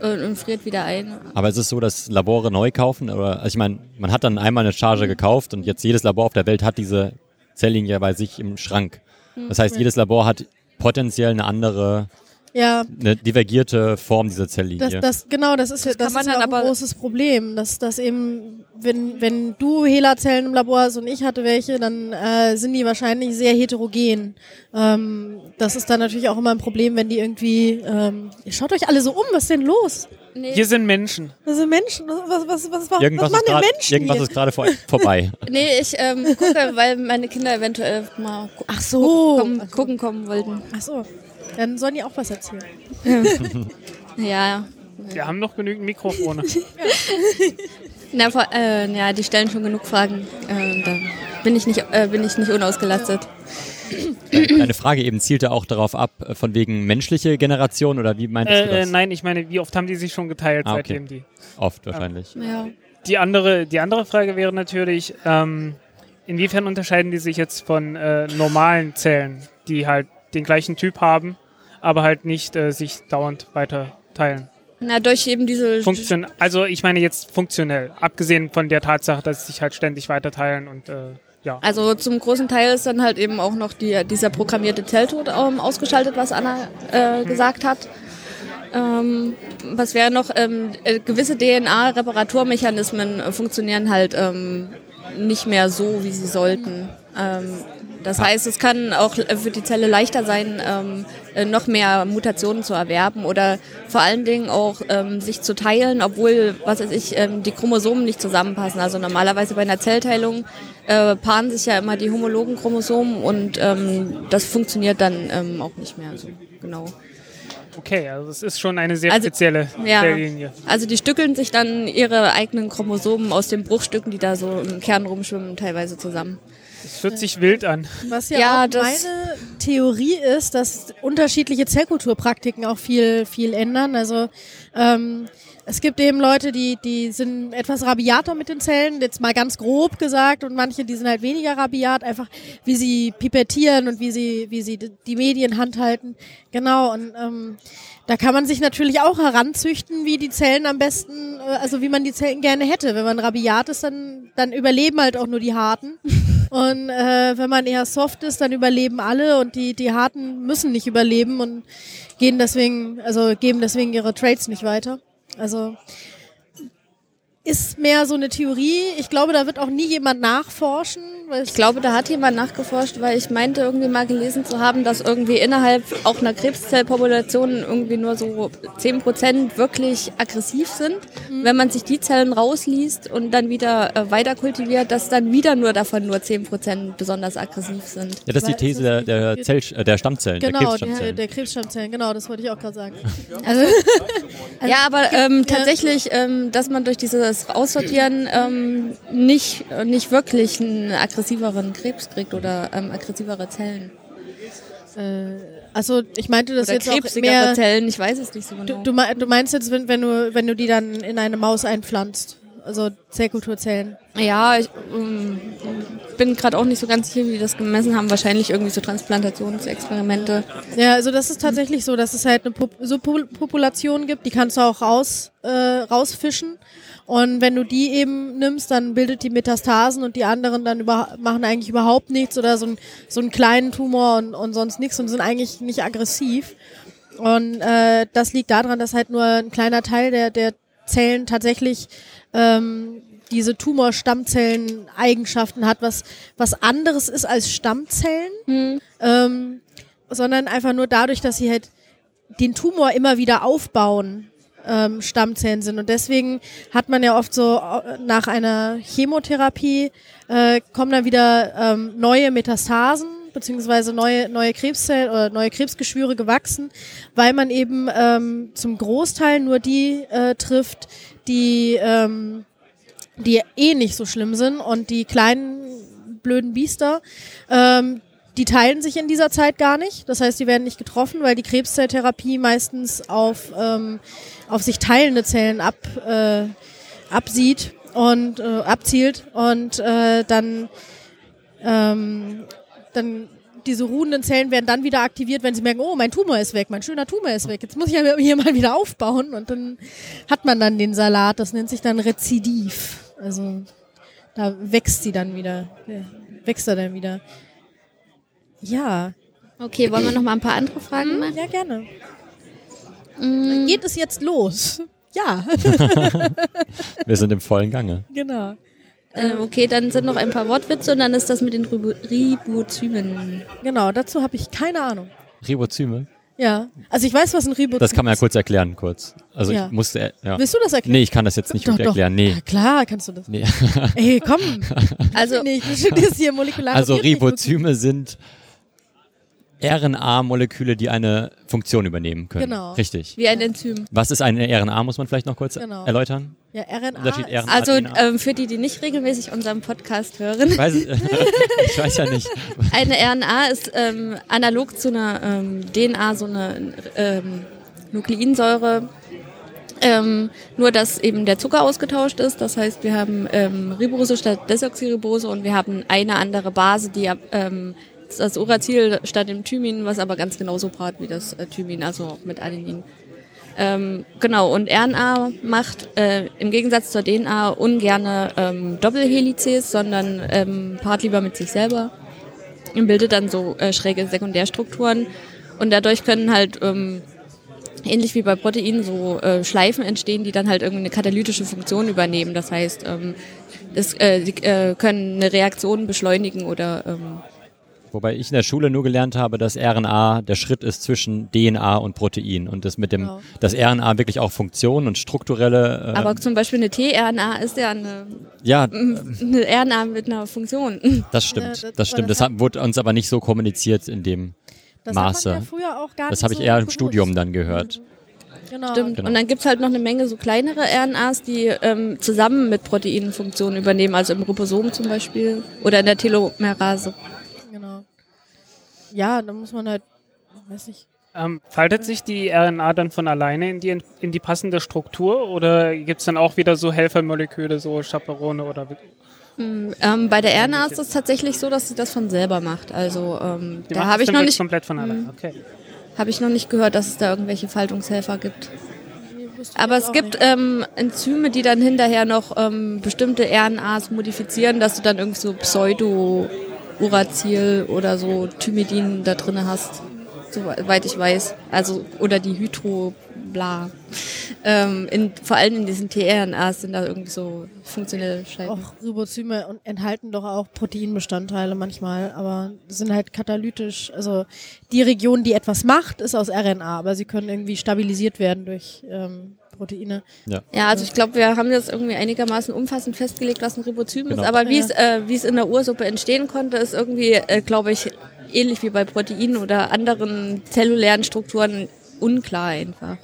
und, und friert wieder ein. Aber ist es so, dass Labore neu kaufen? Oder, also ich meine, man hat dann einmal eine Charge gekauft und jetzt jedes Labor auf der Welt hat diese Zelllinie bei sich im Schrank. Das heißt, jedes Labor hat potenziell eine andere, Ja, eine divergierte Form dieser Das, Zelllinie. das, genau, das ist, ja- das man ist ja ein großes Problem, dass, dass eben, wenn, wenn du HeLa-Zellen im Labor hast und ich hatte welche, dann äh, sind die wahrscheinlich sehr heterogen. Ähm, das ist dann natürlich auch immer ein Problem, wenn die irgendwie, ähm, ihr schaut euch alle so um, was ist denn los? Nee, Hier sind Menschen. Das sind Menschen, was, was, was, was, irgendwas was machen ist denn grad- Menschen irgendwas hier? ist gerade vor, vorbei. nee ich ähm, gucke, weil meine Kinder eventuell mal gu Ach so. kommen, gucken kommen wollten. Ach so, dann sollen die auch was erzählen. Ja, Wir haben noch genügend Mikrofone. Na, vor, äh, ja, die stellen schon genug Fragen. Äh, da bin ich nicht, äh, bin ich nicht unausgelastet. Deine Frage eben zielte auch darauf ab, äh, von wegen menschliche Generation oder wie meintest du äh, das? nein, ich meine, wie oft haben die sich schon geteilt, Ah, okay. seitdem die. Oft wahrscheinlich. Ja. Die andere, die andere Frage wäre natürlich, ähm, inwiefern unterscheiden die sich jetzt von äh, normalen Zellen, die halt den gleichen Typ haben, aber halt nicht äh, sich dauernd weiter teilen? Na, durch eben diese. Funktion also ich meine jetzt funktionell, abgesehen von der Tatsache, dass sie sich halt ständig weiter teilen und äh, ja. Also zum großen Teil ist dann halt eben auch noch die, dieser programmierte Zelltod ähm, ausgeschaltet, was Anna äh, gesagt hat. Ähm, was wäre noch, ähm, äh, gewisse DNA-Reparaturmechanismen äh, funktionieren halt ähm, nicht mehr so, wie sie sollten. Ähm, das heißt, es kann auch für die Zelle leichter sein, ähm, äh, noch mehr Mutationen zu erwerben oder vor allen Dingen auch ähm, sich zu teilen, obwohl, was weiß ich, ähm, die Chromosomen nicht zusammenpassen. Also normalerweise bei einer Zellteilung äh, paaren sich ja immer die homologen Chromosomen und das funktioniert dann auch nicht mehr so genau. Okay, also es ist schon eine sehr Also- spezielle Ja, Zelllinie. also die stückeln sich dann ihre eigenen Chromosomen aus den Bruchstücken, die da so im Kern rumschwimmen, teilweise zusammen. Es hört sich wild an. Was ja, Ja, auch das- meine Theorie ist, dass unterschiedliche Zellkulturpraktiken auch viel, viel ändern. Also ähm, es gibt eben Leute, die, die sind etwas rabiater mit den Zellen, jetzt mal ganz grob gesagt, und manche, die sind halt weniger rabiat, einfach wie sie pipettieren und wie sie, wie sie die Medien handhalten. Genau, und ähm, da kann man sich natürlich auch heranzüchten, wie die Zellen am besten, äh, also wie man die Zellen gerne hätte. Wenn man rabiat ist, dann, dann überleben halt auch nur die Harten. Und äh, wenn man eher soft ist, dann überleben alle und die, die Harten müssen nicht überleben und gehen deswegen, also geben deswegen ihre Trades nicht weiter. Also ist mehr so eine Theorie. Ich glaube, da wird auch nie jemand nachforschen. Weil Ich glaube, da hat jemand nachgeforscht, weil ich meinte irgendwie mal gelesen zu haben, dass irgendwie innerhalb auch einer Krebszellpopulation irgendwie nur so 10% wirklich aggressiv sind. Wenn man sich die Zellen rausliest und dann wieder äh, weiter kultiviert, dass dann wieder nur davon nur 10% besonders aggressiv sind. Ja, das ist die These der, der, ist- Zell, äh, der Stammzellen, der genau, der, Krebsstammzellen. der Krebsstammzellen, genau, das wollte ich auch gerade sagen. Also, ja, aber ähm, tatsächlich, ähm, dass man durch dieses Aussortieren ähm, nicht, äh, nicht wirklich einen aggressiveren Krebs kriegt oder ähm, aggressivere Zellen. Also ich meinte das Oder jetzt auch mehr. Zellen, ich weiß es nicht so genau. du, du meinst jetzt, wenn, wenn du wenn du die dann in eine Maus einpflanzt, also Zellkulturzellen. Ja, ich ähm, bin gerade auch nicht so ganz sicher, wie die das gemessen haben. Wahrscheinlich irgendwie so Transplantationsexperimente. Ja, also das ist tatsächlich so, dass es halt eine Pop Subpopulation gibt, die kannst du auch raus, äh, rausfischen. Und wenn du die eben nimmst, dann bildet die Metastasen und die anderen dann über machen eigentlich überhaupt nichts oder so, ein, so einen kleinen Tumor und, und sonst nichts und sind eigentlich nicht aggressiv. Und äh, das liegt daran, dass halt nur ein kleiner Teil der, der Zellen tatsächlich ähm, diese Tumorstammzellen-Eigenschaften hat, was, was anderes ist als Stammzellen, ähm, sondern einfach nur dadurch, dass sie halt den Tumor immer wieder aufbauen, ähm, Stammzellen sind. Und deswegen hat man ja oft so äh, nach einer Chemotherapie äh, kommen dann wieder ähm, neue Metastasen beziehungsweise neue neue Krebszellen oder neue Krebsgeschwüre gewachsen, weil man eben ähm, zum Großteil nur die äh, trifft, die ähm, die eh nicht so schlimm sind und die kleinen blöden Biester, ähm, die teilen sich in dieser Zeit gar nicht. Das heißt, die werden nicht getroffen, weil die Krebszelltherapie meistens auf, ähm, auf sich teilende Zellen ab, äh, absieht und äh, abzielt und äh, dann, ähm, dann diese ruhenden Zellen werden dann wieder aktiviert, wenn sie merken, oh, mein Tumor ist weg, mein schöner Tumor ist weg. Jetzt muss ich ja hier mal wieder aufbauen und dann hat man dann den Salat. Das nennt sich dann Rezidiv. Also da wächst sie dann wieder, äh, wächst er dann wieder. Ja, Okay, wollen wir noch mal ein paar andere Fragen machen? ja gerne. Mm, Geht es jetzt los? Ja, Wir sind im vollen Gange. genau. äh, okay, dann sind noch ein paar Wortwitze und dann ist das mit den Ribo Ribozymen. Genau, dazu habe ich keine Ahnung. Ribozyme. Ja, also ich weiß, was ein Ribozym Das kann man ja ist. kurz erklären, kurz. Also Ja. ich musste, äh, ja. Willst du das erklären? Nee, ich kann das jetzt nicht doch, gut doch. erklären. Nee. Ja, klar, kannst du das. nee. Ey, komm. Also, nee, ich studierst hier molekulare Also. Ribozyme sind RNA-Moleküle, die eine Funktion übernehmen können. Genau. Richtig. wie ein Enzym. Was ist eine RNA, muss man vielleicht noch kurz Genau. erläutern? Ja, RNA. RNA. Also ähm, für die, die nicht regelmäßig unseren Podcast hören, Ich weiß, ich weiß ja nicht. eine RNA ist ähm, analog zu einer ähm, DNA so eine ähm, Nukleinsäure. Ähm, nur, dass eben der Zucker ausgetauscht ist. Das heißt, wir haben ähm, Ribose statt Desoxyribose und wir haben eine andere Base, die das Uracil statt dem Thymin, was aber ganz genauso brat wie das äh, Thymin, also mit Adenin. Ähm, genau, und RNA macht äh, im Gegensatz zur DNA ungerne ähm, Doppelhelices, sondern ähm, paart lieber mit sich selber und bildet dann so äh, schräge Sekundärstrukturen. Und dadurch können halt ähm, ähnlich wie bei Proteinen so äh, Schleifen entstehen, die dann halt irgendwie eine katalytische Funktion übernehmen. Das heißt, ähm, das, äh, die äh, können eine Reaktion beschleunigen oder ähm, Wobei ich in der Schule nur gelernt habe, dass RNA der Schritt ist zwischen DNA und Protein und das mit dem, Genau. dass RNA wirklich auch Funktionen und strukturelle, äh, aber zum Beispiel eine tRNA ist ja eine, ja, eine RNA mit einer Funktion. das stimmt, Ja, das- das stimmt. das hat, wurde uns aber nicht so kommuniziert in dem das Maße. Hat man ja früher auch gar Das habe ich so eher im gewusst. Studium dann gehört. Genau. Stimmt. Genau. Und dann gibt's halt noch eine Menge so kleinere RNAs, die ähm, zusammen mit Proteinen Funktionen übernehmen, also im Ribosom zum Beispiel oder in der Telomerase. Ja, da muss man halt, weiß nicht. Ähm, faltet sich die RNA dann von alleine in die, in die passende Struktur oder gibt es dann auch wieder so Helfermoleküle, so Chaperone oder wie- Ähm, bei der RNA ist es tatsächlich so, dass sie das von selber macht. Also ähm, da habe das ich noch nicht, komplett von alleine. Okay. habe ich noch nicht gehört, dass es da irgendwelche Faltungshelfer gibt. Nee, Aber es gibt ähm, Enzyme, die dann hinterher noch ähm, bestimmte RNAs modifizieren, dass du dann irgendwie so Pseudo-Uracil oder so Thymidin da drin hast, soweit ich weiß. Also oder die Hydro bla. Ähm, in, vor allem in diesen tRNAs sind da irgendwie so funktionelle Schleifen. Auch Ribozyme enthalten doch auch Proteinbestandteile manchmal, aber sind halt katalytisch. Also die Region, die etwas macht, ist aus RNA, aber sie können irgendwie stabilisiert werden durch ähm, Proteine. Ja, also ich glaube, wir haben das irgendwie einigermaßen umfassend festgelegt, was ein Ribozym Genau. ist. Aber wie es äh, es in der Ursuppe entstehen konnte, ist irgendwie, äh, glaube ich, ähnlich wie bei Proteinen oder anderen zellulären Strukturen unklar einfach.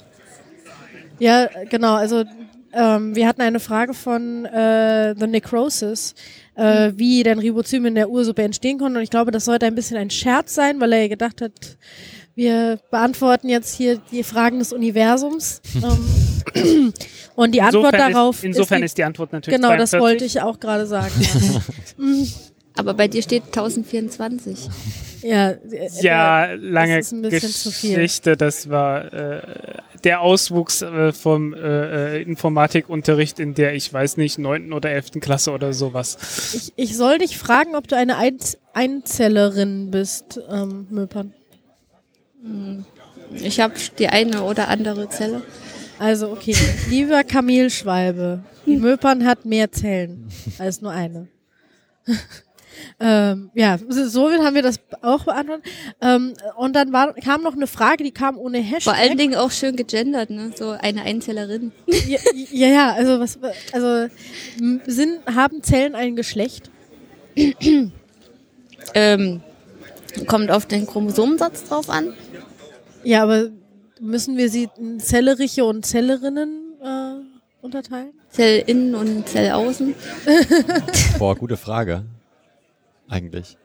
Ja, genau. Also ähm, wir hatten eine Frage von äh, The Necrosis, äh, wie denn Ribozyme in der Ursuppe entstehen konnten. Und ich glaube, das sollte ein bisschen ein Scherz sein, weil er gedacht hat, wir beantworten jetzt hier die Fragen des Universums. ähm, und die Antwort Insofern darauf ist, insofern ist, ist die Antwort natürlich Genau, das 42. wollte ich auch gerade sagen. Aber bei dir steht 1024. ja, Ja, äh, lange das ist ein bisschen zu viel. Geschichte. Das war äh, der Auswuchs äh, vom äh, äh, Informatikunterricht in der, ich weiß nicht, neunten oder elften Klasse oder sowas. Ich, ich soll dich fragen, ob du eine Einz Einzellerin bist, ähm, Möpern. Ich habe die eine oder andere Zelle. Also, okay. Lieber Kamelschwalbe, die Möpern hat mehr Zellen als nur eine. Ähm, ja, so haben wir das auch beantwortet. Ähm, und dann war, kam noch eine Frage, die kam ohne Hashtag. Vor allen Dingen auch schön gegendert, ne? So eine Einzellerin. Ja, ja, ja, also was, also sind, haben Zellen ein Geschlecht? Ähm, kommt auf den Chromosomensatz drauf an. Ja, aber müssen wir sie in Zelleriche und Zellerinnen äh, unterteilen? Zellinnen und Zellaußen. Boah, gute Frage. Eigentlich.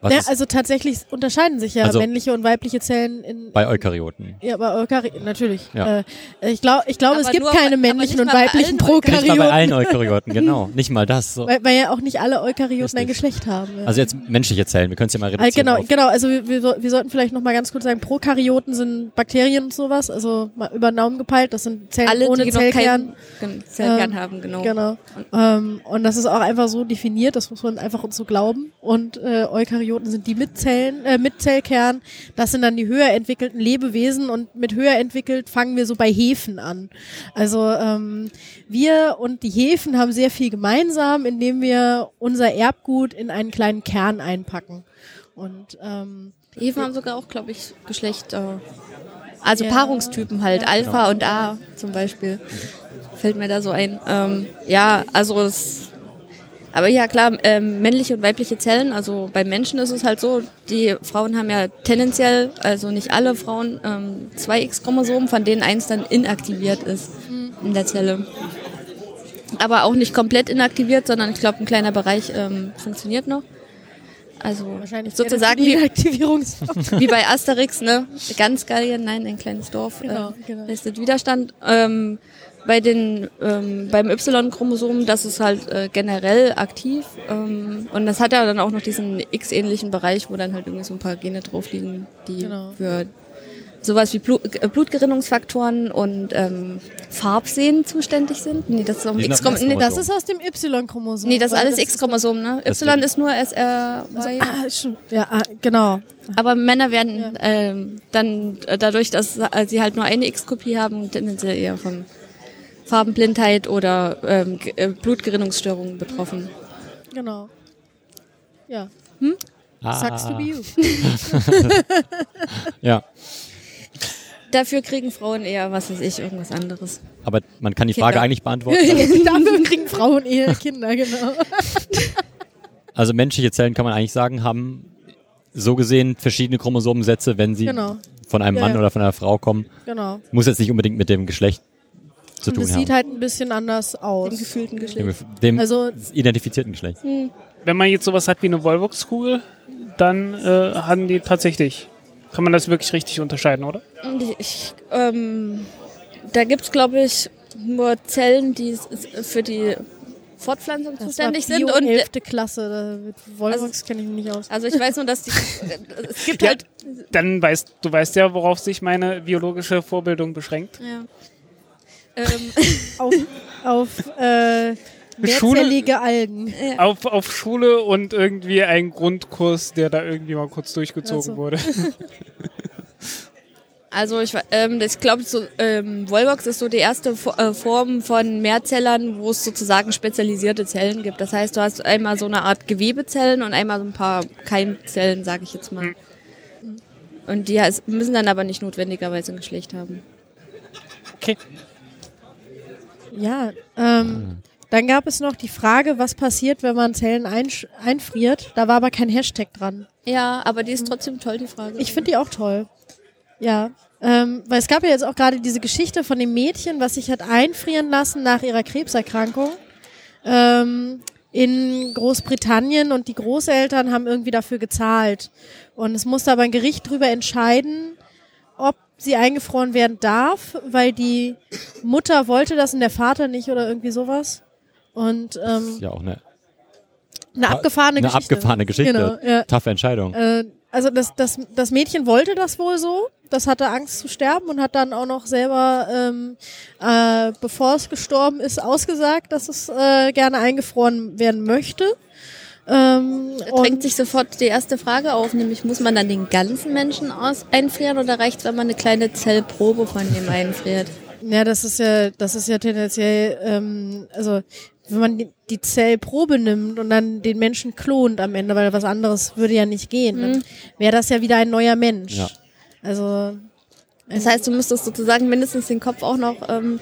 Was Ja, ist also tatsächlich unterscheiden sich ja Also- männliche und weibliche Zellen in bei Eukaryoten? ja, bei Eukary natürlich. Ja. Äh, ich glaube, ich glaube, es gibt keine aber männlichen und bei weiblichen allen Nicht mal bei Prokaryoten, allen Eukaryoten, genau. Nicht mal das. So. weil, weil ja auch nicht alle Eukaryoten ein. Geschlecht haben. Ja. Also jetzt menschliche Zellen, wir können es ja mal Ah, reduzieren. genau, auf. genau. Also wir, wir, so- wir sollten vielleicht noch mal ganz kurz sagen, Prokaryoten sind Bakterien und sowas, also mal über den Daumen gepeilt. Das sind Zellen Alle, ohne die noch Zellkern. keinen Gen- Zellkern Ähm, haben, genau. Genau. Ähm, und das ist auch einfach so definiert, das muss man einfach uns so glauben. Und äh, Eukaryoten sind die mit Zellen, äh, mit Zellkern. Das sind dann die höher entwickelten Lebewesen und mit höher entwickelt fangen wir so bei Hefen an. Also ähm, wir und die Hefen haben sehr viel gemeinsam, indem wir unser Erbgut in einen kleinen Kern einpacken. Und ähm, Hefen haben sogar auch, glaube ich, Geschlecht. Äh, also Ja. Paarungstypen halt, Alpha und A zum Beispiel. Fällt mir da so ein. Ähm, ja, also es. Aber ja, klar, ähm, männliche und weibliche Zellen, also bei Menschen ist es halt so, die Frauen haben ja tendenziell, also nicht alle Frauen, ähm, zwei X-Chromosomen, von denen eins dann inaktiviert ist in der Zelle. Aber auch nicht komplett inaktiviert, sondern ich glaube, ein kleiner Bereich ähm, funktioniert noch. Also wahrscheinlich sozusagen die wie, Aktivierungs wie bei Asterix, ne? Ganz Gallien, nein, ein kleines Dorf Genau, äh, genau. leistet Widerstand. Ähm, bei den ähm, beim Y-Chromosom, das ist halt äh, generell aktiv ähm, und das hat ja dann auch noch diesen X-ähnlichen Bereich, wo dann halt irgendwie so ein paar Gene drauf liegen, die Genau. für sowas wie Blut, äh, Blutgerinnungsfaktoren und ähm, Farbsehen zuständig sind. Nee, das ist auf dem X-Chromosom. Nee. Das ist aus dem Y-Chromosom. nee, das ist alles X-Chromosom, ne? Y ist nur SR. Ah, schon. Ja, ah, genau. Aber Männer werden ähm, dann äh, dadurch, dass sie halt nur eine X-Kopie haben, tendenziell eher von Farbenblindheit oder ähm, äh, Blutgerinnungsstörungen betroffen. Genau. Ja. Ah, Sucks to be you. Ja, Dafür kriegen Frauen eher, was weiß ich, irgendwas anderes. aber man kann die Kinder. Frage eigentlich beantworten. Dafür kriegen Frauen eher Kinder, genau. Also menschliche Zellen kann man eigentlich sagen, haben so gesehen verschiedene Chromosomensätze, wenn sie Genau. von einem Ja, Mann ja. oder von einer Frau kommen. Genau. Muss jetzt nicht unbedingt mit dem Geschlecht zu Und tun es haben. sieht halt ein bisschen anders aus. gefühlten Geschlecht. dem dem Also- identifizierten Geschlecht. Wenn man jetzt sowas hat wie eine Volvox-Kugel, dann äh, haben die tatsächlich, kann man das wirklich richtig unterscheiden, oder? Ich, ähm, da gibt's glaube ich, nur Zellen, die für die Fortpflanzung Das zuständig war sind. Und 11. Klasse. Mit Volvox kenne ich mich nicht aus. also ich weiß nur, dass die, es gibt Ja, halt dann weißt du weißt ja, worauf sich meine biologische Vorbildung beschränkt. Ja. Ähm, Auf, auf äh, Schule- mehrzellige Algen. Auf, auf Schule und irgendwie ein Grundkurs, der da irgendwie mal kurz durchgezogen Also. wurde. also ich, ähm, ich glaube, so, ähm, Volvox ist so die erste Fo- äh, Form von Mehrzellern, wo es sozusagen spezialisierte Zellen gibt. Das heißt, du hast einmal so eine Art Gewebezellen und einmal so ein paar Keimzellen, sage ich jetzt mal. Und die müssen dann aber nicht notwendigerweise ein Geschlecht haben. Okay. Ja, ähm, dann gab es noch die Frage, was passiert, wenn man Zellen einfriert. Da war aber kein Hashtag dran. Ja, aber die ist trotzdem toll, die Frage. Ich finde die auch toll. Ja. Ähm, weil es gab ja jetzt auch gerade diese Geschichte von dem Mädchen, was sich hat einfrieren lassen nach ihrer Krebserkrankung ähm, in Großbritannien und die Großeltern haben irgendwie dafür gezahlt. Und es musste aber ein Gericht darüber entscheiden, sie eingefroren werden darf, weil die Mutter wollte das und der Vater nicht oder irgendwie sowas. Und ähm, Ja, auch eine, eine abgefahrene eine Geschichte. abgefahrene Geschichte. Genau, ja. Taffe Entscheidung. Äh, also das, das, das Mädchen wollte das wohl so. Das hatte Angst zu sterben und hat dann auch noch selber, ähm, äh, bevor es gestorben ist, ausgesagt, dass es äh, gerne eingefroren werden möchte. Ähm, drängt sich sofort die erste Frage auf, nämlich muss man dann den ganzen Menschen aus einfrieren oder reicht wenn man eine kleine Zellprobe von dem einfriert? Ja, das ist ja, das ist ja tendenziell, ähm, also wenn man die, die Zellprobe nimmt und dann den Menschen klont am Ende, weil was anderes würde ja nicht gehen, dann wäre das ja wieder ein neuer Mensch. Ja. Also Das heißt, du müsstest sozusagen mindestens den Kopf auch noch ähm,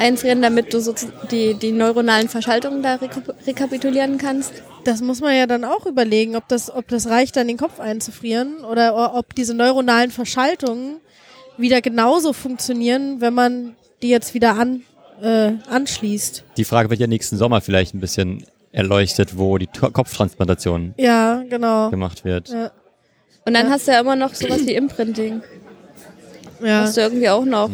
einfrieren, damit du so die, die neuronalen Verschaltungen da rekap rekapitulieren kannst. das muss man ja dann auch überlegen, ob das, ob das reicht, dann den Kopf einzufrieren oder ob diese neuronalen Verschaltungen wieder genauso funktionieren, wenn man die jetzt wieder an, äh, anschließt. Die Frage wird ja nächsten Sommer vielleicht ein bisschen erleuchtet, wo die To- Kopftransplantation Ja, genau. gemacht wird. Ja. Und dann hast du ja immer noch sowas wie Imprinting, Ja. was du irgendwie auch noch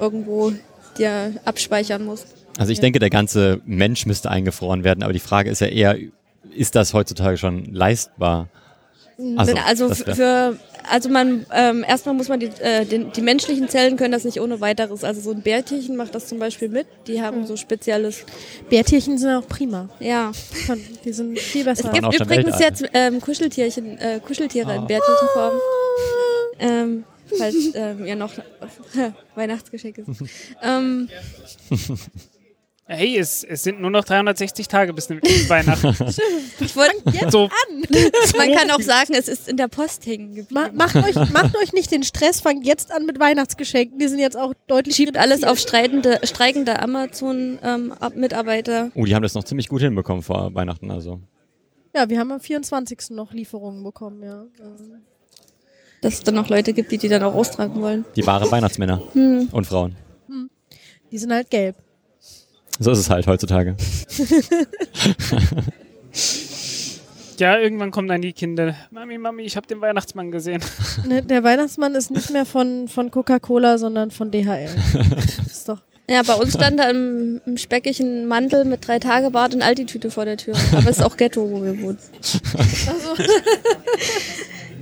irgendwo dir abspeichern musst. Also ich denke, der ganze Mensch müsste eingefroren werden, aber die Frage ist ja eher, ist das heutzutage schon leistbar? Also, also wär- für also man ähm, erstmal muss man die, äh, den, die menschlichen Zellen können das nicht ohne weiteres. Also so ein Bärtierchen macht das zum Beispiel mit. Die haben so spezielles. Bärtierchen sind auch prima. Ja. Die sind viel besser. Es gibt auch schon übrigens jetzt ähm, Kuscheltierchen, äh, Kuscheltiere in Bärtierchenform. Ähm, falls ähm, ihr noch Weihnachtsgeschenk ist. ähm, Hey, es, es sind nur noch 360 Tage bis Weihnachten. ich wollt, so, man kann auch sagen, es ist in der Post hängen geblieben. Ma macht, euch, macht euch nicht den Stress, fangt jetzt an mit Weihnachtsgeschenken. Die sind jetzt auch deutlich Schiebt alles auf streitende, streikende Amazon-Mitarbeiter. oh, die haben das noch ziemlich gut hinbekommen vor Weihnachten. Also Ja, wir haben am 24. noch Lieferungen bekommen, ja. Dass es dann noch Leute gibt, die die dann auch austragen wollen. die wahren Weihnachtsmänner Hm. und Frauen. Die sind halt gelb. So ist es halt heutzutage. ja, irgendwann kommen dann die Kinder. Mami, Mami, ich habe den Weihnachtsmann gesehen. Ne, der Weihnachtsmann ist nicht mehr von, von Coca-Cola, sondern von DHL. Das ist doch. Ja, bei uns stand da im, im speckigen Mantel mit drei Tage Bart und Alti-Tüte vor der Tür. Aber es ist auch Ghetto, wo wir wohnen.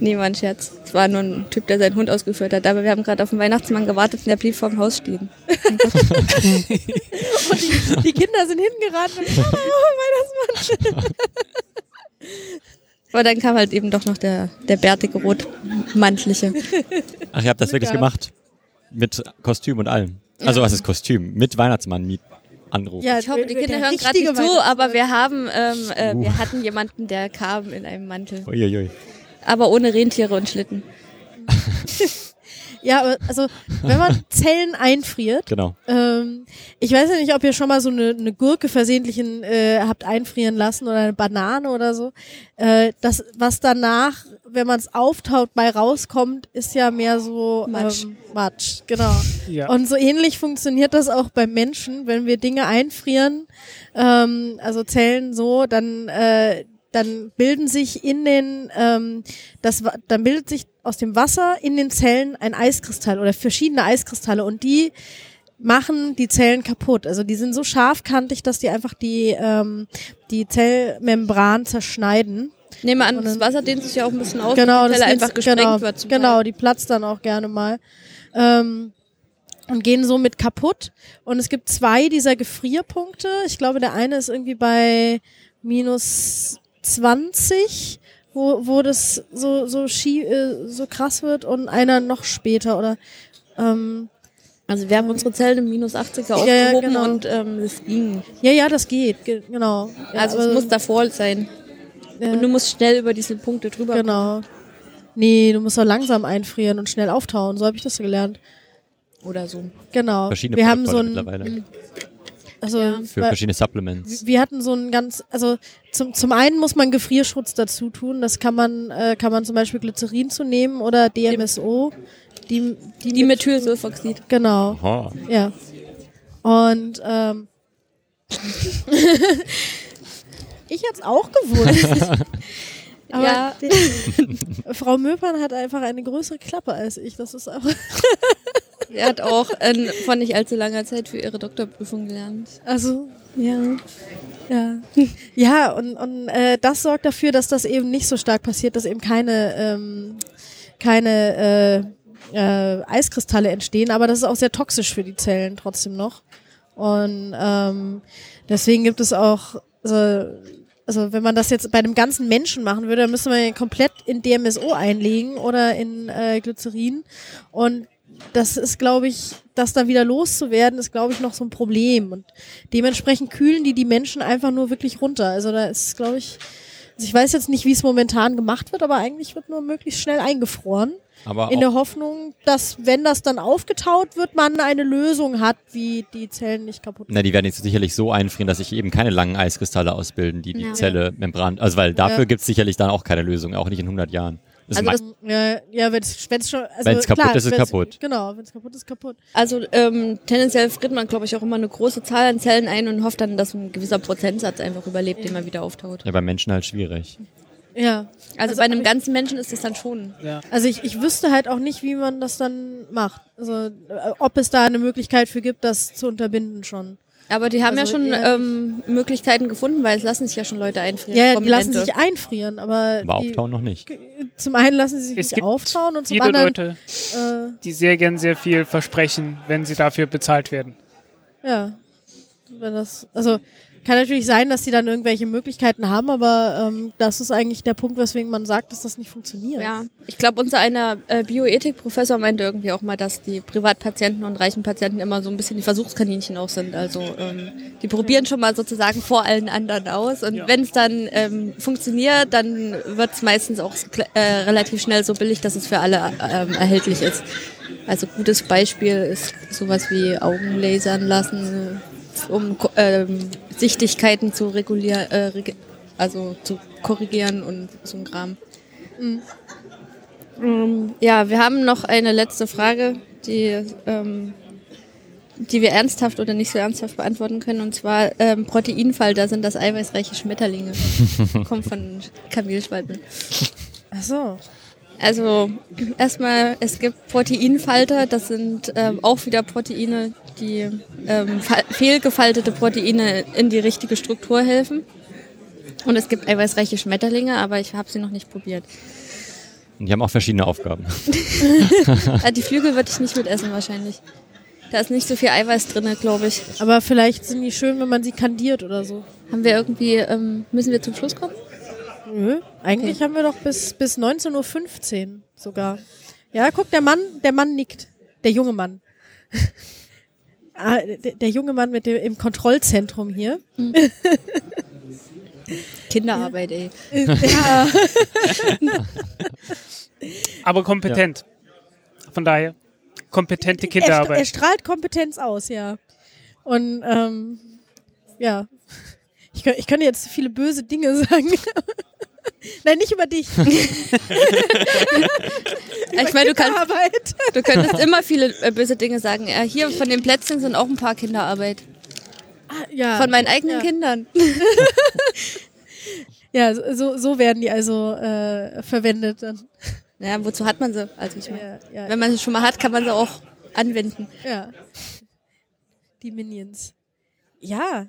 Nee, war ein Scherz. Es war nur ein Typ, der seinen Hund ausgeführt hat. Aber wir haben gerade auf den Weihnachtsmann gewartet und der blieb vorm Haus stehen. Die Kinder sind hingeraten und oh, Weihnachtsmann. Aber dann kam halt eben doch noch der, der bärtige Rotmantliche. Ach, ihr habt das wirklich gemacht? Mit Kostüm und allem? Also was ist Kostüm? Mit Weihnachtsmann, mit Anruf. Ja, Ich hoffe, die der Kinder hören gerade nicht zu, aber wir haben, ähm, äh, Uh. wir hatten jemanden, der kam in einem Mantel. Uiuiui. Aber ohne Rentiere und Schlitten. Ja, also, wenn man Zellen einfriert, Genau. ähm, ich weiß ja nicht, ob ihr schon mal so eine, eine Gurke versehentlich in, äh, habt einfrieren lassen oder eine Banane oder so. Äh, das, was danach, wenn man es auftaut, bei rauskommt, ist ja mehr so Matsch. Ähm, Matsch, genau. Ja. Und so ähnlich funktioniert das auch beim Menschen, wenn wir Dinge einfrieren, ähm, also Zellen so, dann äh, dann bilden sich in den ähm, das dann bildet sich aus dem Wasser in den Zellen ein Eiskristall oder verschiedene Eiskristalle und die machen die Zellen kaputt. Also die sind so scharfkantig, dass die einfach die ähm, die Zellmembran zerschneiden. Ich nehme an, das Wasser dehnt sich ja auch ein bisschen aus, Genau, die Zelle einfach gesprengt genau, wird. Genau, Teil. die platzt dann auch gerne mal. Ähm, und gehen somit kaputt. Und es gibt zwei dieser Gefrierpunkte. Ich glaube, der eine ist irgendwie bei minus 20, wo, wo das so, so, schie äh, so krass wird und einer noch später oder ähm, Also wir haben unsere Zellen im minus 80er Ja, ja, aufgehoben genau. und ähm, es ging. ja, ja, das geht, ge genau. Ja, Also es muss davor sein. ja, Und du musst schnell über diese Punkte drüber Genau. Nee, du musst doch langsam einfrieren und schnell auftauen. So habe ich das gelernt. kommen oder so. Genau. Verschiedene wir haben so Protokolle ein, mittlerweile. Also Für bei- verschiedene Supplements. wir hatten so ein ganz, also zum, zum einen muss man Gefrierschutz dazu tun. Das kann man, äh, kann man zum Beispiel Glycerin zu nehmen oder DMSO. Die, die, Die Methylsulfoxid. Genau, Oh. ja. Und ähm, ich jetzt auch gewusst. Aber Ja. Frau Möpern hat einfach eine größere Klappe als ich. Das ist einfach. Er hat auch äh, vor nicht allzu langer Zeit für ihre Doktorprüfung gelernt. Also Ja. Ja, ja und, und äh, das sorgt dafür, dass das eben nicht so stark passiert, dass eben keine, ähm, keine äh, äh, Eiskristalle entstehen, aber das ist auch sehr toxisch für die Zellen trotzdem noch. Und ähm, deswegen gibt es auch, also, also wenn man das jetzt bei einem ganzen Menschen machen würde, dann müsste man ihn komplett in DMSO einlegen oder in äh, Glycerin. Und das ist, glaube ich, das dann wieder loszuwerden, ist, glaube ich, noch so ein Problem. Und dementsprechend kühlen die die Menschen einfach nur wirklich runter. Also da ist, glaube ich, also ich weiß jetzt nicht, wie es momentan gemacht wird, aber eigentlich wird nur möglichst schnell eingefroren. Aber In der Hoffnung, dass, wenn das dann aufgetaut wird, man eine Lösung hat, wie die Zellen nicht kaputt na, die werden jetzt sicherlich so einfrieren, dass sich eben keine langen Eiskristalle ausbilden, die die Ja. Zelle Membran, also weil dafür Ja. gibt's sicherlich dann auch keine Lösung, auch nicht in 100 Jahren. Das Also ma- das- Ja, ja wenn es schon. Also Wenn's kaputt klar, ist, ist wenn's- kaputt. Genau, wenn es kaputt ist, kaputt. Also ähm, tendenziell friert man, glaube ich, auch immer eine große Zahl an Zellen ein und hofft dann, dass ein gewisser Prozentsatz einfach überlebt, den man wieder auftaut. ja, bei Menschen halt schwierig. Ja. Also, Also bei einem ganzen Menschen ist es dann schon. Ja. Also ich, ich wüsste halt auch nicht, wie man das dann macht. Also äh, ob es da eine Möglichkeit für gibt, das zu unterbinden schon. Aber die haben Also ja schon ähm, Möglichkeiten gefunden, weil es lassen sich ja schon Leute einfrieren. Ja, ja die lassen sich einfrieren, aber Aber die, auftauen noch nicht. zum einen lassen sie sich Es nicht gibt auftauen und zum Viele anderen Leute, äh, die sehr gern sehr viel versprechen, wenn sie dafür bezahlt werden. Ja. Wenn das, also kann natürlich sein, dass die dann irgendwelche Möglichkeiten haben, aber ähm, das ist eigentlich der Punkt, weswegen man sagt, dass das nicht funktioniert. Ja, ich glaube, unser einer äh, Bioethik-Professor meinte irgendwie auch mal, dass die Privatpatienten und reichen Patienten immer so ein bisschen die Versuchskaninchen auch sind. Also ähm, die probieren schon mal sozusagen vor allen anderen aus und Ja. wenn es dann ähm, funktioniert, dann wird es meistens auch äh, relativ schnell so billig, dass es für alle ähm, erhältlich ist. Also gutes Beispiel ist sowas wie Augen lasern lassen, um ähm, Sichtigkeiten zu regulieren, äh, reg also zu korrigieren und so ein Kram. Ähm, ja, wir haben noch eine letzte Frage, die, ähm, die wir ernsthaft oder nicht so ernsthaft beantworten können. Und zwar ähm, Proteinfalter sind das eiweißreiche Schmetterlinge. Kommt von Kamelschwalben. Ach so. Also erstmal, es gibt Proteinfalter, das sind ähm, auch wieder Proteine, die ähm, fa- fehlgefaltete Proteine in die richtige Struktur helfen. Und es gibt eiweißreiche Schmetterlinge, aber ich habe sie noch nicht probiert. Und die haben auch verschiedene Aufgaben. Ah, die Flügel würde ich nicht mitessen wahrscheinlich. Da ist nicht so viel Eiweiß drin, glaube ich. Aber vielleicht sind die schön, wenn man sie kandiert oder so. Haben wir irgendwie, ähm, müssen wir zum Schluss kommen? Nö. Eigentlich haben wir doch bis, bis 19.15 Uhr sogar. Ja, guck, der Mann, der Mann nickt. Der junge Mann. ah, der, der junge Mann mit dem im Kontrollzentrum hier. Kinderarbeit, ey. ja. Aber kompetent. Von daher, kompetente Er, stra- er Kinderarbeit. strahlt Kompetenz aus, ja. Und ähm, ja, ich, ich könnte jetzt viele böse Dinge sagen. Nein, nicht über dich. Ich meine, du, kannst, Arbeit. du könntest immer viele äh, böse Dinge sagen. Äh, hier von den Plätzchen sind auch ein paar Kinderarbeit. Ja, Von meinen eigenen ja. Kindern. Ja, so, so werden die also äh, verwendet dann. Ja, wozu hat man sie? Also ich meine, Ja, ja, wenn man sie schon mal hat, kann man sie auch anwenden. ja. Die Minions. Ja.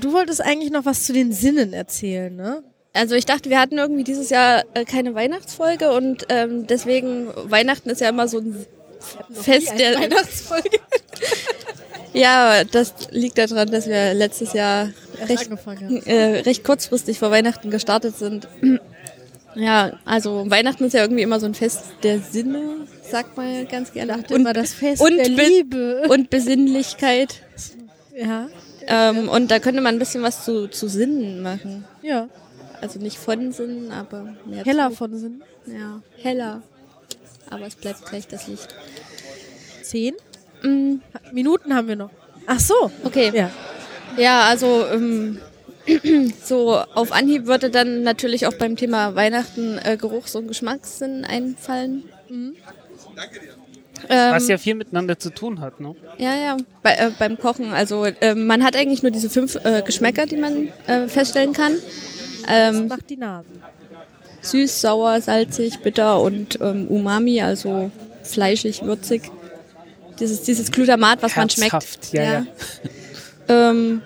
Du wolltest eigentlich noch was zu den Sinnen erzählen, ne? Also ich dachte, wir hatten irgendwie dieses Jahr äh, keine Weihnachtsfolge und ähm, deswegen, Weihnachten ist ja immer so ein Fest der Weihnachtsfolge Ja, das liegt daran, dass wir letztes Jahr recht, äh, recht kurzfristig vor Weihnachten gestartet sind. Ja, also Weihnachten ist ja irgendwie immer so ein Fest der Sinne, sagt man ganz gerne. Und immer das Fest und der Be- Liebe. und Besinnlichkeit. ja, Ähm, und da könnte man ein bisschen was zu, zu Sinnen machen. ja. Also nicht von Sinnen, aber mehr Heller zu. von Sinn. Ja, heller. Aber es bleibt gleich das Licht. Zehn Mm, Minuten haben wir noch. Ach so. okay. Ja. Ja, also ähm, so auf Anhieb würde dann natürlich auch beim Thema Weihnachten äh, Geruchs- und Geschmackssinn einfallen. Ähm, Was ja viel miteinander zu tun hat, ne? ja, ja, bei, äh, beim Kochen. Also äh, man hat eigentlich nur diese fünf äh, Geschmäcker, die man äh, feststellen kann. Ähm, Macht die Nase. süß, sauer, salzig, bitter und ähm, Umami, also fleischig, würzig. Dieses, dieses Glutamat, was man schmeckt. Herzhaft, ja, ja. Ähm,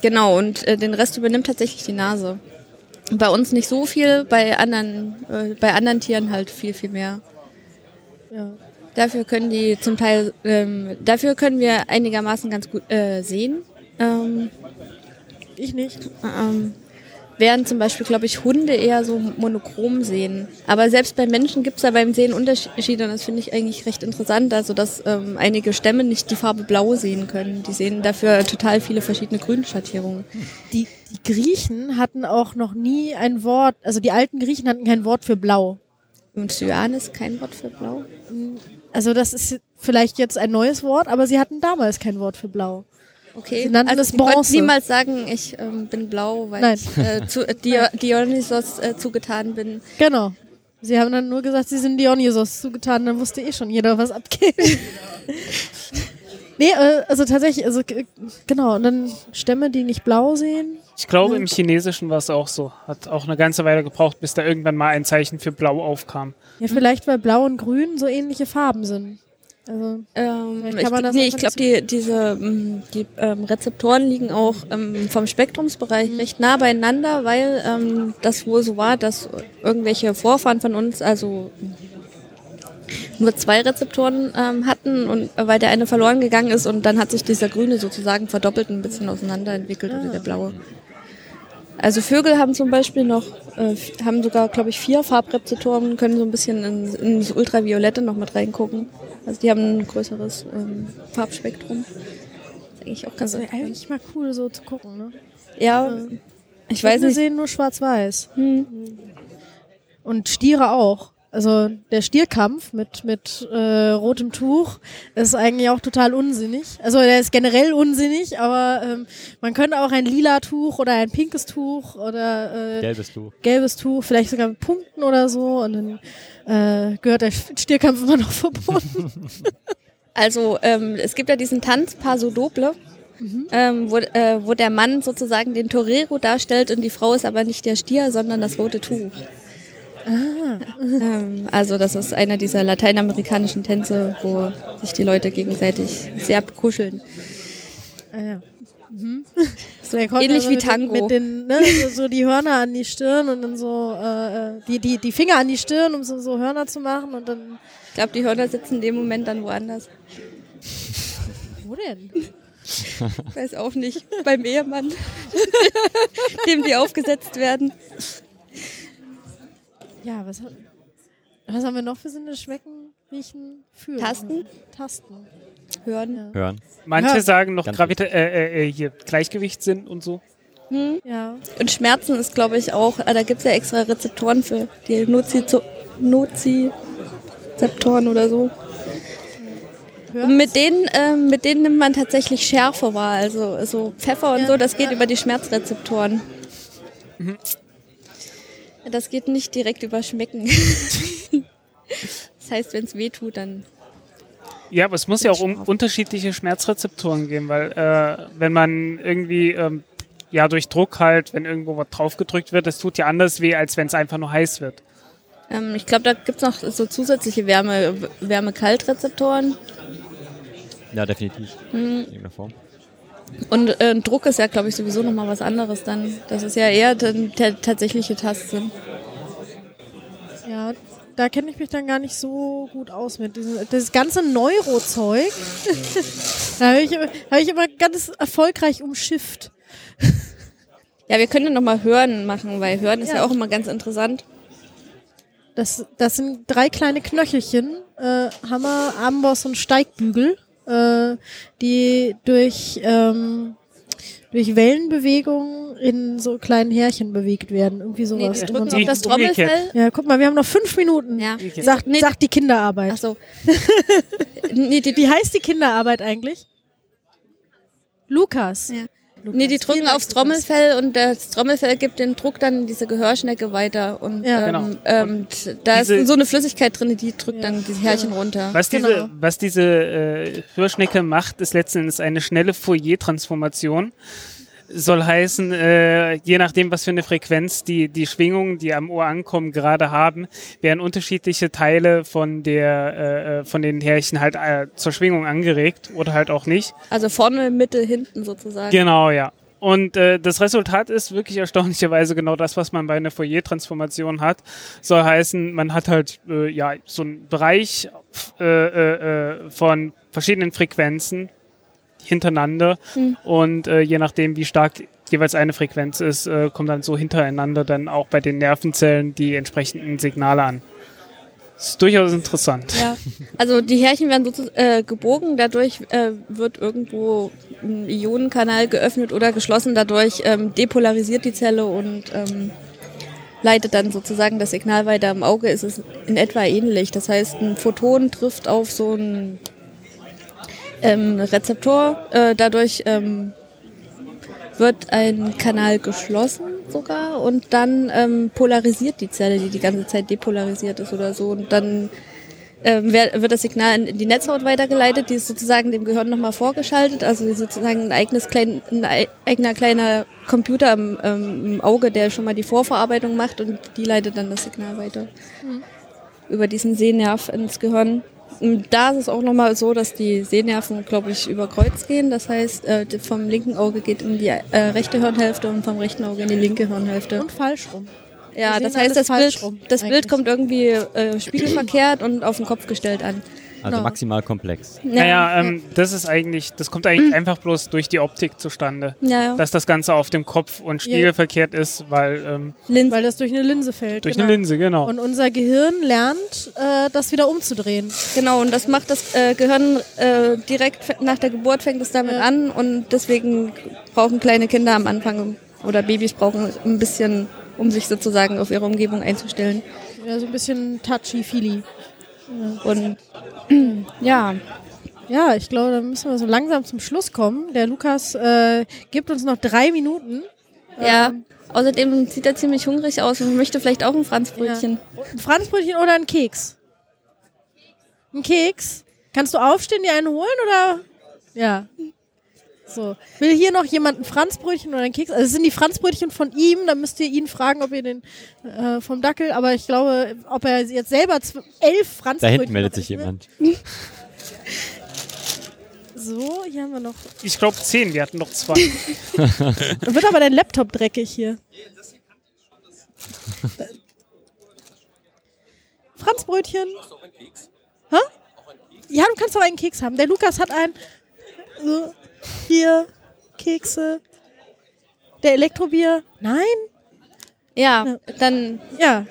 genau, und äh, den Rest übernimmt tatsächlich die Nase. Bei uns nicht so viel, bei anderen, äh, bei anderen Tieren halt viel, viel mehr. Ja. Dafür können die zum Teil, ähm, dafür können wir einigermaßen ganz gut äh, sehen. Ähm, Ich nicht. ähm, während zum Beispiel, glaube ich, Hunde eher so monochrom sehen. Aber selbst bei Menschen gibt es da beim Sehen Unterschiede und das finde ich eigentlich recht interessant. Also, dass ähm, einige Stämme nicht die Farbe Blau sehen können. Die sehen dafür total viele verschiedene Grünschattierungen. Die, die Griechen hatten auch noch nie ein Wort, also die alten Griechen hatten kein Wort für Blau. Und Cyan ist kein Wort für Blau. Also das ist vielleicht jetzt ein neues Wort, aber sie hatten damals kein Wort für Blau. Okay, Sie nannten also es Bronze. niemals sagen, ich ähm, bin blau, weil Nein. ich äh, zu, äh, Dio Dionysos äh, zugetan bin. Genau. Sie haben dann nur gesagt, sie sind Dionysos zugetan, dann wusste eh schon jeder, was abgeht. nee, äh, also tatsächlich, also g- genau, und dann Stämme, die nicht blau sehen. Ich glaube, im Chinesischen war es auch so. Hat auch eine ganze Weile gebraucht, bis da irgendwann mal ein Zeichen für Blau aufkam. Ja, vielleicht, weil blau und grün so ähnliche Farben sind. Also, Ähm, ich, nee, ich glaube, die, diese ähm, die, ähm, Rezeptoren liegen auch ähm, vom Spektrumsbereich recht nah beieinander, weil ähm, das wohl so war, dass irgendwelche Vorfahren von uns also nur zwei Rezeptoren ähm, hatten und äh, weil der eine verloren gegangen ist und dann hat sich dieser grüne sozusagen verdoppelt und ein bisschen auseinander entwickelt oder der blaue. Also Vögel haben zum Beispiel noch, äh, haben sogar, glaube ich, vier Farbrezeptoren, können so ein bisschen in, in das Ultraviolette noch mit reingucken. Also die haben ein größeres ähm, Farbspektrum. ist eigentlich auch ganz das interessant. eigentlich mal cool, so zu gucken, ne? Ja, ich weiß Wir nicht. sehen nur schwarz-weiß. Hm. Und Stiere auch. Also der Stierkampf mit, mit äh, rotem Tuch ist eigentlich auch total unsinnig. Also der ist generell unsinnig, aber ähm, man könnte auch ein lila Tuch oder ein pinkes Tuch oder äh, Gelbes Tuch. gelbes Tuch, vielleicht sogar mit Punkten oder so und dann äh, gehört der Stierkampf immer noch verboten. Also ähm, es gibt ja diesen Tanz Paso Doble, ähm, wo, äh, wo der Mann sozusagen den Torero darstellt und die Frau ist aber nicht der Stier, sondern das rote Tuch. Ähm, also das ist einer dieser lateinamerikanischen Tänze, wo sich die Leute gegenseitig sehr bekuscheln. ah, ja. mhm. so, Ähnlich also wie mit den- Tango. Mit den, ne, so, so die Hörner an die Stirn und dann so äh, äh, die, die, die Finger an die Stirn, um so, so Hörner zu machen und dann Ich glaube, die Hörner sitzen in dem Moment dann woanders. wo denn? Ich weiß auch nicht. Beim Ehemann, dem die aufgesetzt werden. Ja, was, was haben wir noch für Sinne? Schmecken, riechen, fühlen. Tasten? Tasten. Hören. Ja. Hören. Manche Ja. sagen noch Gravita äh, äh, hier Gleichgewichtssinn und so. Ja. Und Schmerzen ist, glaube ich, auch, äh, da gibt es ja extra Rezeptoren für die Nozizo- Nozizeptoren oder so. Und mit denen, ähm, mit denen nimmt man tatsächlich Schärfe wahr. Also so Pfeffer und Ja. so, das geht über die Schmerzrezeptoren. Das geht nicht direkt über Schmecken. das heißt, wenn es weh tut, dann Ja, aber es muss ja auch um unterschiedliche Schmerzrezeptoren geben, weil äh, wenn man irgendwie ähm, ja durch Druck halt, wenn irgendwo was draufgedrückt wird, das tut ja anders weh, als wenn es einfach nur heiß wird. Ähm, ich glaube, da gibt's noch so zusätzliche Wärme, Wärme-Kalt-Rezeptoren. Ja, definitiv. In irgendeiner Form. Und äh, Druck ist ja, glaube ich, sowieso nochmal was anderes dann. Das ist ja eher der, tatsächliche Tastsinn. Ja, da kenne ich mich dann gar nicht so gut aus mit diesem das ganze Neurozeug. da habe ich, immer- hab ich immer ganz erfolgreich umschifft. Ja, wir können ja nochmal Hören machen, weil Hören ist ja. Ja. auch immer ganz interessant. Das, das sind drei kleine Knöchelchen, äh, Hammer, Amboss und Steigbügel, äh, die durch, ähm, durch Wellenbewegungen in so kleinen Härchen bewegt werden. Irgendwie Nee, sowas. die Und man drücken so- auf das. Trommelfell. ja, guck mal, wir haben noch fünf Minuten. Ja. Sagt, Nee, sagt die Kinderarbeit. Ach so. nee, die, Wie heißt die Kinderarbeit eigentlich? Lukas. ja. Lukas. nee, die drücken aufs Trommelfell und das Trommelfell gibt den Druck dann in diese Gehörschnecke weiter. Und Ja. ähm, Genau. ähm, da ist so eine Flüssigkeit drin, die drückt dann diese Härchen runter. Was Genau. diese, was diese äh, Hörschnecke macht, ist letzten Endes eine schnelle Fourier-Transformation. Soll heißen, äh, je nachdem, was für eine Frequenz die, die Schwingungen, die am Ohr ankommen, gerade haben, werden unterschiedliche Teile von der, äh, äh, von den Härchen halt äh, zur Schwingung angeregt oder halt auch nicht. Also vorne, Mitte, hinten sozusagen. Genau, ja. Und äh, das Resultat ist wirklich erstaunlicherweise genau das, was man bei einer Fourier-Transformation hat. Soll heißen, man hat halt äh, ja so einen Bereich äh, äh, äh, von verschiedenen Frequenzen hintereinander und äh, je nachdem, wie stark jeweils eine Frequenz ist, äh, kommen dann so hintereinander dann auch bei den Nervenzellen die entsprechenden Signale an. Das ist durchaus interessant. Ja. Also die Härchen werden so äh, gebogen, dadurch äh, wird irgendwo ein Ionenkanal geöffnet oder geschlossen, dadurch ähm, depolarisiert die Zelle und ähm, leitet dann sozusagen das Signal weiter. Im Auge ist es in etwa ähnlich. Das heißt, ein Photon trifft auf so einen ähm, Rezeptor, äh, dadurch ähm, wird ein Kanal geschlossen sogar und dann ähm, polarisiert die Zelle, die die ganze Zeit depolarisiert ist oder so und dann ähm, wird das Signal in die Netzhaut weitergeleitet, die ist sozusagen dem Gehirn nochmal vorgeschaltet, also sozusagen ein eigenes klein, ein eigener kleiner Computer im, ähm, im, Auge, der schon mal die Vorverarbeitung macht und die leitet dann das Signal weiter mhm. über diesen Sehnerv ins Gehirn. Da ist es auch nochmal so, dass die Sehnerven, glaube ich, über Kreuz gehen. Das heißt, äh, vom linken Auge geht in die äh, rechte Hirnhälfte und vom rechten Auge in die linke Hirnhälfte. Und falsch rum. Ja, das heißt, das Bild, das Bild kommt irgendwie äh, spiegelverkehrt und auf den Kopf gestellt an. Also no. maximal komplex. Ja. Naja, ähm, das ist eigentlich, das kommt eigentlich mhm. einfach bloß durch die Optik zustande. Ja. Dass das Ganze auf dem Kopf und spiegelverkehrt ja. ist, weil. Ähm, Linse. Weil das durch eine Linse fällt. Durch genau. eine Linse, genau. Und unser Gehirn lernt, äh, das wieder umzudrehen. Genau, und das macht das äh, Gehirn äh, direkt nach der Geburt fängt es damit an und deswegen brauchen kleine Kinder am Anfang oder Babys brauchen ein bisschen, um sich sozusagen auf ihre Umgebung einzustellen. Ja, so ein bisschen touchy-feely. Ja. Und ja. Ja, ich glaube, da müssen wir so langsam zum Schluss kommen. Der Lukas äh, gibt uns noch drei Minuten. Ja. Ähm, Außerdem sieht er ziemlich hungrig aus und möchte vielleicht auch ein Franzbrötchen. Ja. Ein Franzbrötchen oder ein Keks? Ein Keks? Kannst du aufstehen, dir einen holen oder? Ja. So. Will hier noch jemand ein Franzbrötchen oder ein Keks? Also es sind die Franzbrötchen von ihm, dann müsst ihr ihn fragen, ob ihr den äh, vom Dackel, aber ich glaube, ob er jetzt selber elf Franzbrötchen. Da hinten meldet sich jemand. So, hier haben wir noch. Ich glaube zehn, wir hatten noch zwei. Dann wird aber dein Laptop dreckig hier. Franzbrötchen. Hä? Ja, du kannst auch einen Keks haben. Der Lukas hat einen. So. Hier, Kekse. Der Elektrobier? Nein? Ja, dann ja.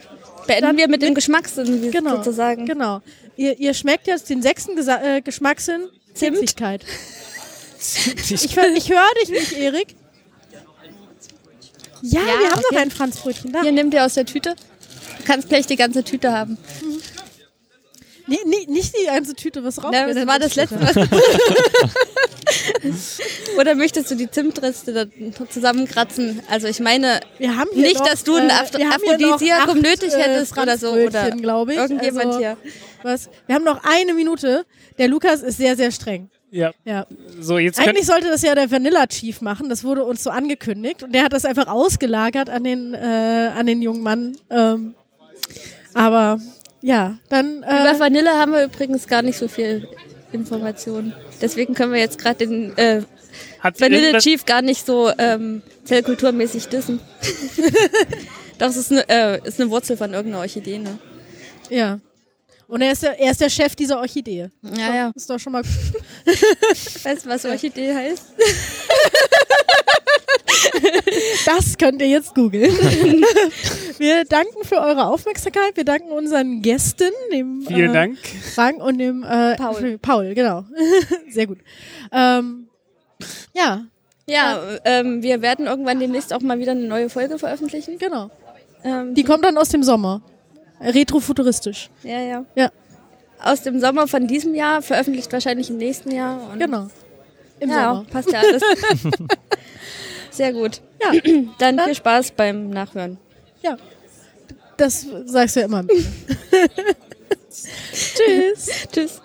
beenden dann wir mit dem Geschmackssinn genau, sozusagen. Genau. Ihr, ihr schmeckt jetzt den sechsten Gesa äh, Geschmackssinn. Zimtigkeit. ich, ich höre dich nicht, Erik. Ja, ja, wir haben okay. noch ein Franzbrötchen da. Hier, nimm dir aus der Tüte. Du kannst gleich die ganze Tüte haben. Mhm. Nee, nee, nicht die ganze Tüte, was raus. Ja, das war das letzte. Oder möchtest du die Zimtreste da zusammenkratzen? Also ich meine, nicht, noch, dass du ein Aph Aphrodisiakum nötig äh, hättest oder so. Oder glaube ich. Irgendjemand also, hier. Was? Wir haben noch eine Minute. Der Lukas ist sehr, sehr streng. Ja. ja. So, jetzt Eigentlich sollte das ja der Vanilla Chief machen. Das wurde uns so angekündigt. Und der hat das einfach ausgelagert an den, äh, an den jungen Mann. Ähm, aber ja, dann. Äh, Über Vanille haben wir übrigens gar nicht so viel Informationen. Deswegen können wir jetzt gerade den äh, Vanille Chief gar nicht so ähm, zellkulturmäßig dissen. Doch, es ist eine, äh, ist eine Wurzel von irgendeiner Orchidee, ne? Ja. Und er ist, der, er ist der Chef dieser Orchidee. Ja, ja. Ist doch schon mal Weißt du, was Orchidee heißt? Das könnt ihr jetzt googeln. Wir danken für eure Aufmerksamkeit. Wir danken unseren Gästen, dem Vielen äh, Dank. Frank und dem äh, Paul. Paul, genau. Sehr gut. Ähm, ja. Ja, ähm, wir werden irgendwann demnächst auch mal wieder eine neue Folge veröffentlichen. Genau. Ähm, die kommt dann aus dem Sommer. Retrofuturistisch. Ja, ja. Ja. Aus dem Sommer von diesem Jahr, veröffentlicht wahrscheinlich im nächsten Jahr. genau. Im ja, Sommer. passt ja alles. Sehr gut. Ja. Dann, Dann viel Spaß beim Nachhören. Ja. Das sagst du ja immer. Tschüss. Tschüss.